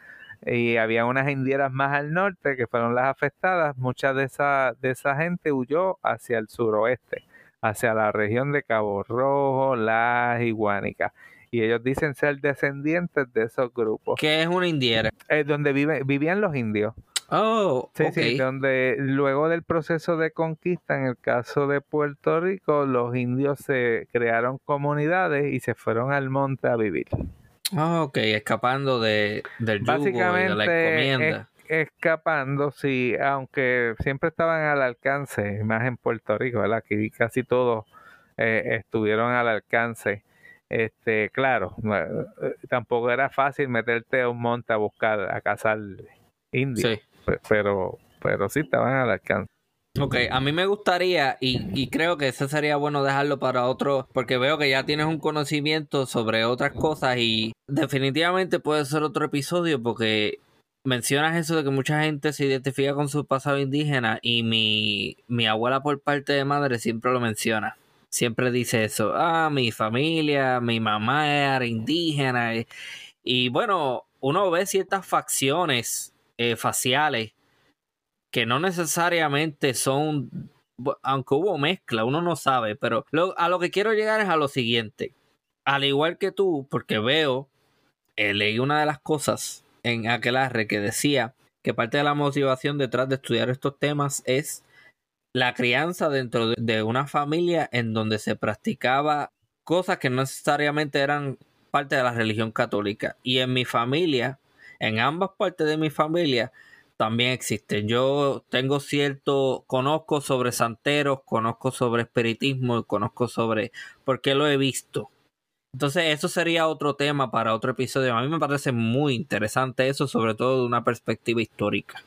y había unas indieras más al norte que fueron las afectadas, mucha de esa, de esa gente huyó hacia el suroeste, hacia la región de Cabo Rojo, Las y Guánica. Y ellos dicen ser descendientes de esos grupos, ¿Qué es una indiera? es donde vive, vivían los indios. Oh, Sí, sí, donde luego del proceso de conquista, en el caso de Puerto Rico, los indios se crearon comunidades y se fueron al monte a vivir. Ah, ok, escapando de, del yugo y de la encomienda. es- escapando, sí, aunque siempre estaban al alcance, más en Puerto Rico, ¿verdad? Aquí casi todos eh, estuvieron al alcance. Este, claro, no, eh, tampoco era fácil meterte a un monte a buscar, a cazar indios, Sí. Pe- pero, pero sí estaban al alcance. Ok, a mí me gustaría, y, y creo que eso sería bueno dejarlo para otro, porque veo que ya tienes un conocimiento sobre otras cosas y definitivamente puede ser otro episodio porque mencionas eso de que mucha gente se identifica con su pasado indígena y mi, mi abuela por parte de madre siempre lo menciona. Siempre dice eso, ah, mi familia, mi mamá era indígena. Y bueno, uno ve ciertas facciones eh, faciales que no necesariamente son, aunque hubo mezcla, uno no sabe, pero a lo que quiero llegar es a lo siguiente. Al igual que tú, porque veo, eh, leí una de las cosas en Aquelarre que decía que parte de la motivación detrás de estudiar estos temas es la crianza dentro de- de una familia en donde se practicaba cosas que no necesariamente eran parte de la religión católica. Y en mi familia, en ambas partes de mi familia, también existen. Yo tengo cierto, conozco sobre santeros, conozco sobre espiritismo, y conozco sobre, porque lo he visto. Entonces, eso sería otro tema para otro episodio. A mí me parece muy interesante eso, sobre todo de una perspectiva histórica.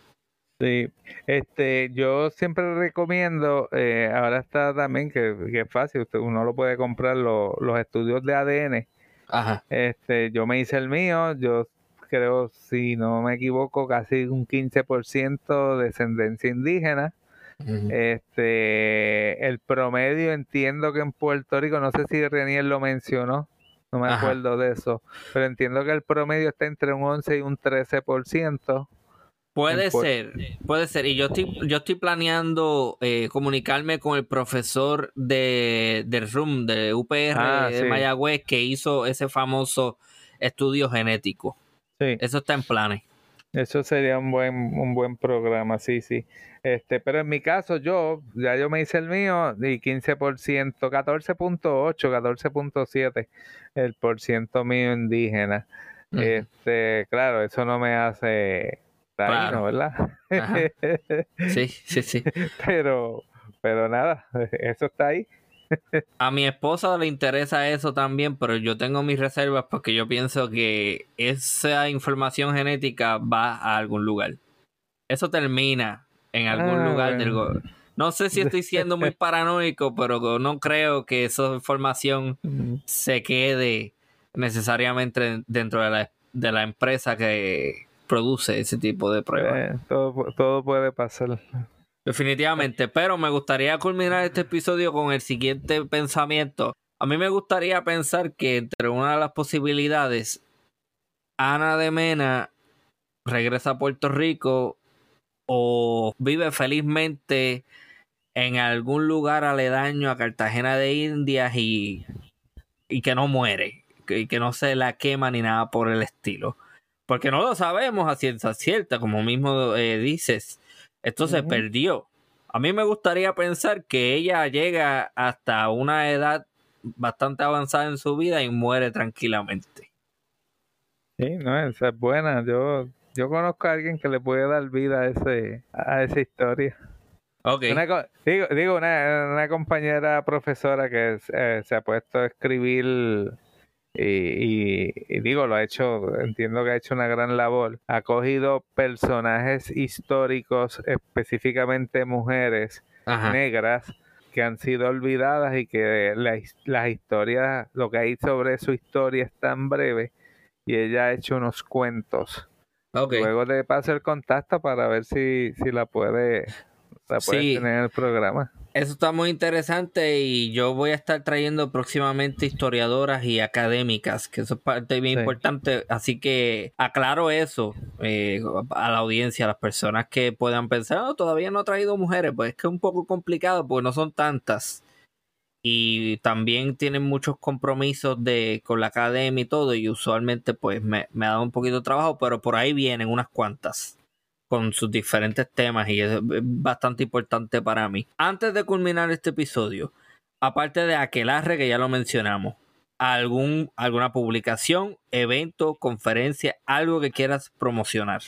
Sí, este, yo siempre recomiendo, eh, ahora está también que, que es fácil, usted- uno lo puede comprar lo- los estudios de ADN. Ajá. Este, yo me hice el mío, yo creo, si no me equivoco, casi un 15% de descendencia indígena. Este, el promedio entiendo que en Puerto Rico, no sé si Reniel lo mencionó, no me Ajá. acuerdo de eso, pero entiendo que el promedio está entre un 11 y un 13%. Puede ser, puede ser. Y yo estoy, yo estoy planeando eh, comunicarme con el profesor de, del RUM, de UPR Ah, de sí. Mayagüez, que hizo ese famoso estudio genético. Sí. Eso está en planes. Eso sería un buen, un buen programa, sí, sí. Este, pero en mi caso, yo, ya yo me hice el mío y 15%, 14.8, 14.7 el por ciento mío indígena. Este, claro, eso no me hace taíno, Claro. ¿verdad? Sí, sí, sí. pero, pero nada, eso está ahí. A mi esposa le interesa eso también, pero yo tengo mis reservas porque yo pienso que esa información genética va a algún lugar. Eso termina en algún Ah, lugar del bueno. go- No sé si estoy siendo muy paranoico, pero no creo que esa información se quede necesariamente dentro de la, de la empresa que produce ese tipo de pruebas. Eh, todo puede pasar. Definitivamente, pero me gustaría culminar este episodio con el siguiente pensamiento. A mí me gustaría pensar que entre una de las posibilidades, Ana de Mena regresa a Puerto Rico o vive felizmente en algún lugar aledaño a Cartagena de Indias y, y que no muere, y que no se la quema ni nada por el estilo. Porque no lo sabemos a ciencia cierta, como mismo eh, dices. Esto se perdió. A mí me gustaría pensar que ella llega hasta una edad bastante avanzada en su vida y muere tranquilamente. Sí, no, esa es buena. Yo, yo conozco a alguien que le puede dar vida a ese, a esa historia. Ok. Una digo, digo una, una compañera profesora que eh, se ha puesto a escribir y, y- digo, lo ha hecho, entiendo que ha hecho una gran labor. Ha cogido personajes históricos, específicamente mujeres Ajá. negras, que han sido olvidadas y que la las historias, lo que hay sobre su historia es tan breve y ella ha hecho unos cuentos. Luego le paso el contacto para ver si, si la puede, la puede Sí. tener en el programa. Eso está muy interesante y yo voy a estar trayendo próximamente historiadoras y académicas, que eso es parte bien Sí. importante. Así que aclaro eso eh, a la audiencia, a las personas que puedan pensar, "Oh, todavía no ha traído mujeres, pues es que es un poco complicado porque no son tantas. Y también tienen muchos compromisos de, con la academia y todo, y usualmente pues me, me ha dado un poquito de trabajo, pero por ahí vienen unas cuantas. Con sus diferentes temas y es bastante importante para mí. Antes de culminar este episodio, aparte de Aquelarre, que ya lo mencionamos, algún, alguna publicación, evento, conferencia, algo que quieras promocionar.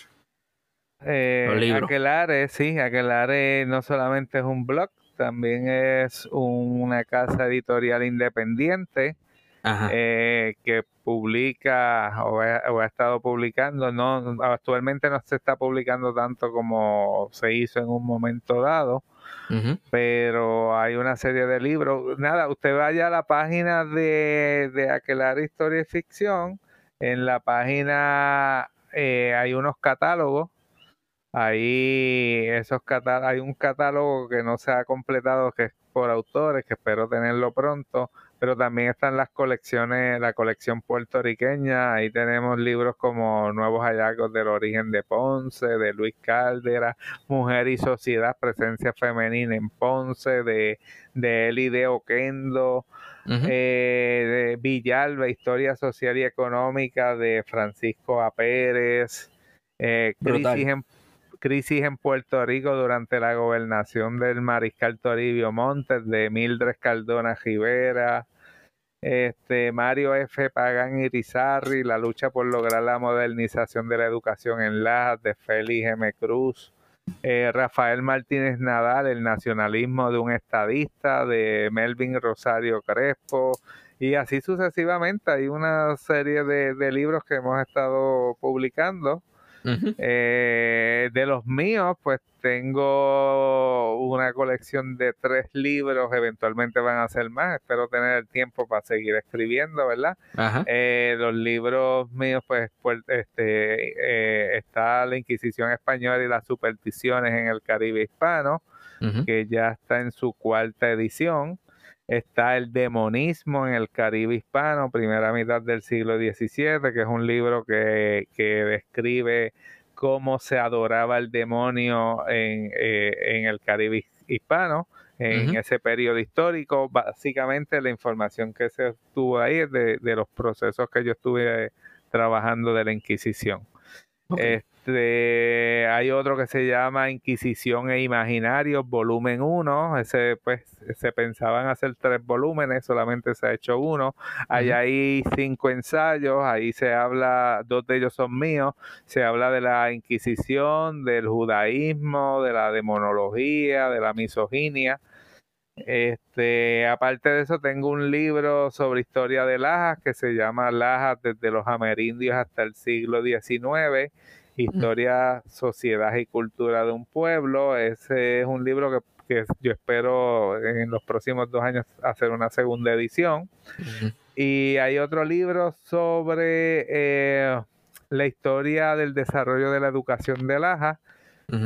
Eh, Aquelare, sí, Aquelare no solamente es un blog, también es una casa editorial independiente eh, que publica o ha, estado publicando, no actualmente no se está publicando tanto como se hizo en un momento dado, pero hay una serie de libros. Nada, usted vaya a la página de, de Aquelar Historia y Ficción, en la página eh, hay unos catálogos. Ahí esos hay un catálogo que no se ha completado que es por autores, que espero tenerlo pronto, pero también están las colecciones, la colección puertorriqueña, ahí tenemos libros como Nuevos hallazgos del origen de Ponce, de Luis Caldera, Mujer y Sociedad, Presencia Femenina en Ponce, de, de Eli de Oquendo, eh, de Villalba, Historia Social y Económica de Francisco A. Pérez, eh, Crisis en crisis en Puerto Rico durante la gobernación del mariscal Toribio Montes, de Mildred Cardona Rivera, este, Mario F. Pagán Irizarri, la lucha por lograr la modernización de la educación en Lajas, de Félix M. Cruz, eh, Rafael Martínez Nadal, el nacionalismo de un estadista, de Melvin Rosario Crespo, y así sucesivamente. Hay una serie de libros que hemos estado publicando eh, de los míos, pues tengo una colección de tres libros, eventualmente van a ser más, espero tener el tiempo para seguir escribiendo, ¿verdad? Eh, los libros míos, pues, pues este, eh, está La Inquisición Española y las Supersticiones en el Caribe Hispano, que ya está en su cuarta edición está El demonismo en el Caribe hispano, primera mitad del siglo XVII, que es un libro que, describe cómo se adoraba el demonio en, eh, el Caribe hispano en ese periodo histórico. Básicamente la información que se obtuvo ahí es de, los procesos que yo estuve trabajando de la Inquisición. Este, hay otro que se llama Inquisición e Imaginarios, volumen 1. Ese, pues, se pensaban hacer tres volúmenes, solamente se ha hecho uno. Hay ahí cinco ensayos, ahí se habla, dos de ellos son míos, se habla de la Inquisición, del judaísmo, de la demonología, de la misoginia. Este, aparte de eso, tengo un libro sobre historia de Lajas que se llama Lajas desde los amerindios hasta el siglo XIX Historia, Sociedad y Cultura de un Pueblo. Ese es un libro que, yo espero en los próximos dos años hacer una segunda edición. Y hay otro libro sobre eh, la historia del desarrollo de la educación de Laja,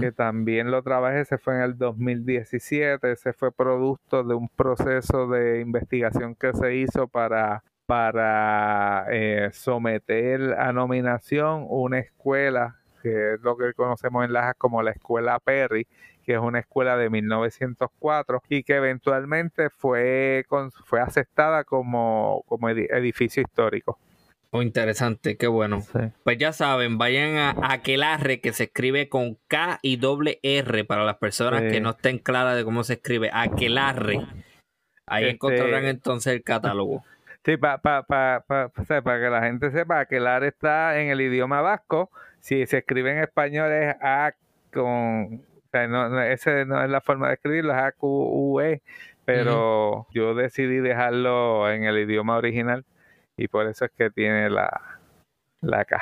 que también lo trabajé, ese fue en el 2017, ese fue producto de un proceso de investigación que se hizo para para eh, someter a nominación una escuela que es lo que conocemos en Lajas como la Escuela Perry, que es una escuela de 1904 y que eventualmente fue, fue aceptada como, como edificio histórico. Oh, interesante, qué bueno. Pues ya saben, vayan a Aquelarre, que se escribe con K y doble R para las personas que no estén claras de cómo se escribe. Aquelarre. Ahí este encontrarán entonces el catálogo. Sí, para que la gente sepa, Aquelarre está en el idioma vasco, si se escribe en español es A con... O sea, no, ese no es la forma de escribirlo, es A-Q-U-E, pero yo decidí dejarlo en el idioma original y por eso es que tiene la, la K.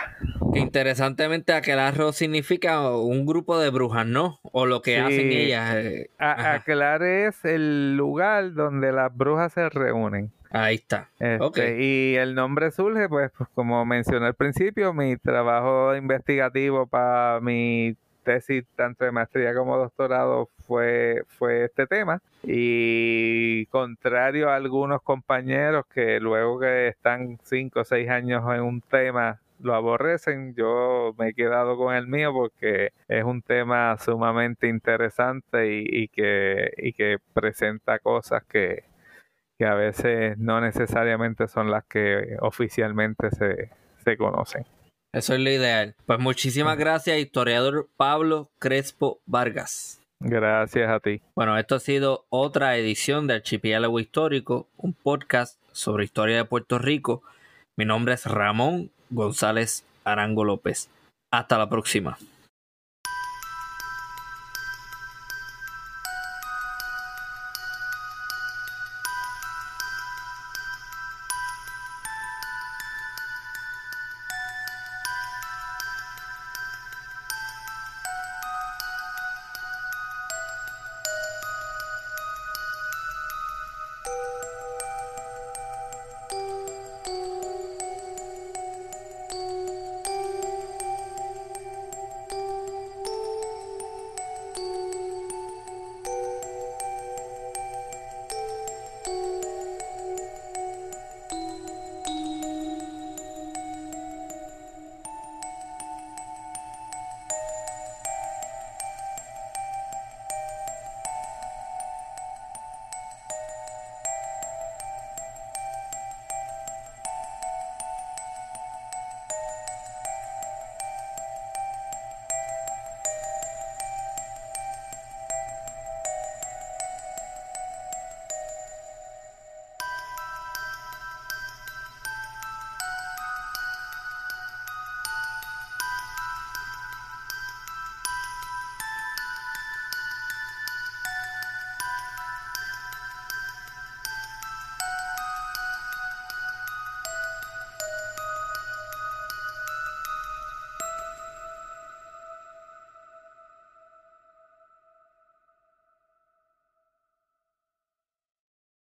Interesantemente, aquelarro significa un grupo de brujas, ¿no? O lo que hacen ellas. Eh, aquelar es el lugar donde las brujas se reúnen. Ahí está. Este, y el nombre surge, pues, pues, como mencioné al principio, mi trabajo investigativo para mi tesis, tanto de maestría como doctorado, fue, fue este tema. Y contrario a algunos compañeros que luego que están cinco o seis años en un tema, lo aborrecen, yo me he quedado con el mío porque es un tema sumamente interesante y, que, y que presenta cosas que, que a veces no necesariamente son las que oficialmente se, conocen. Eso es lo ideal. Pues muchísimas gracias, historiador Pablo Crespo Vargas. Gracias a ti. Bueno, esto ha sido otra edición de Archipiélago Histórico, un podcast sobre historia de Puerto Rico. Mi nombre es Ramón González Arango López. Hasta la próxima.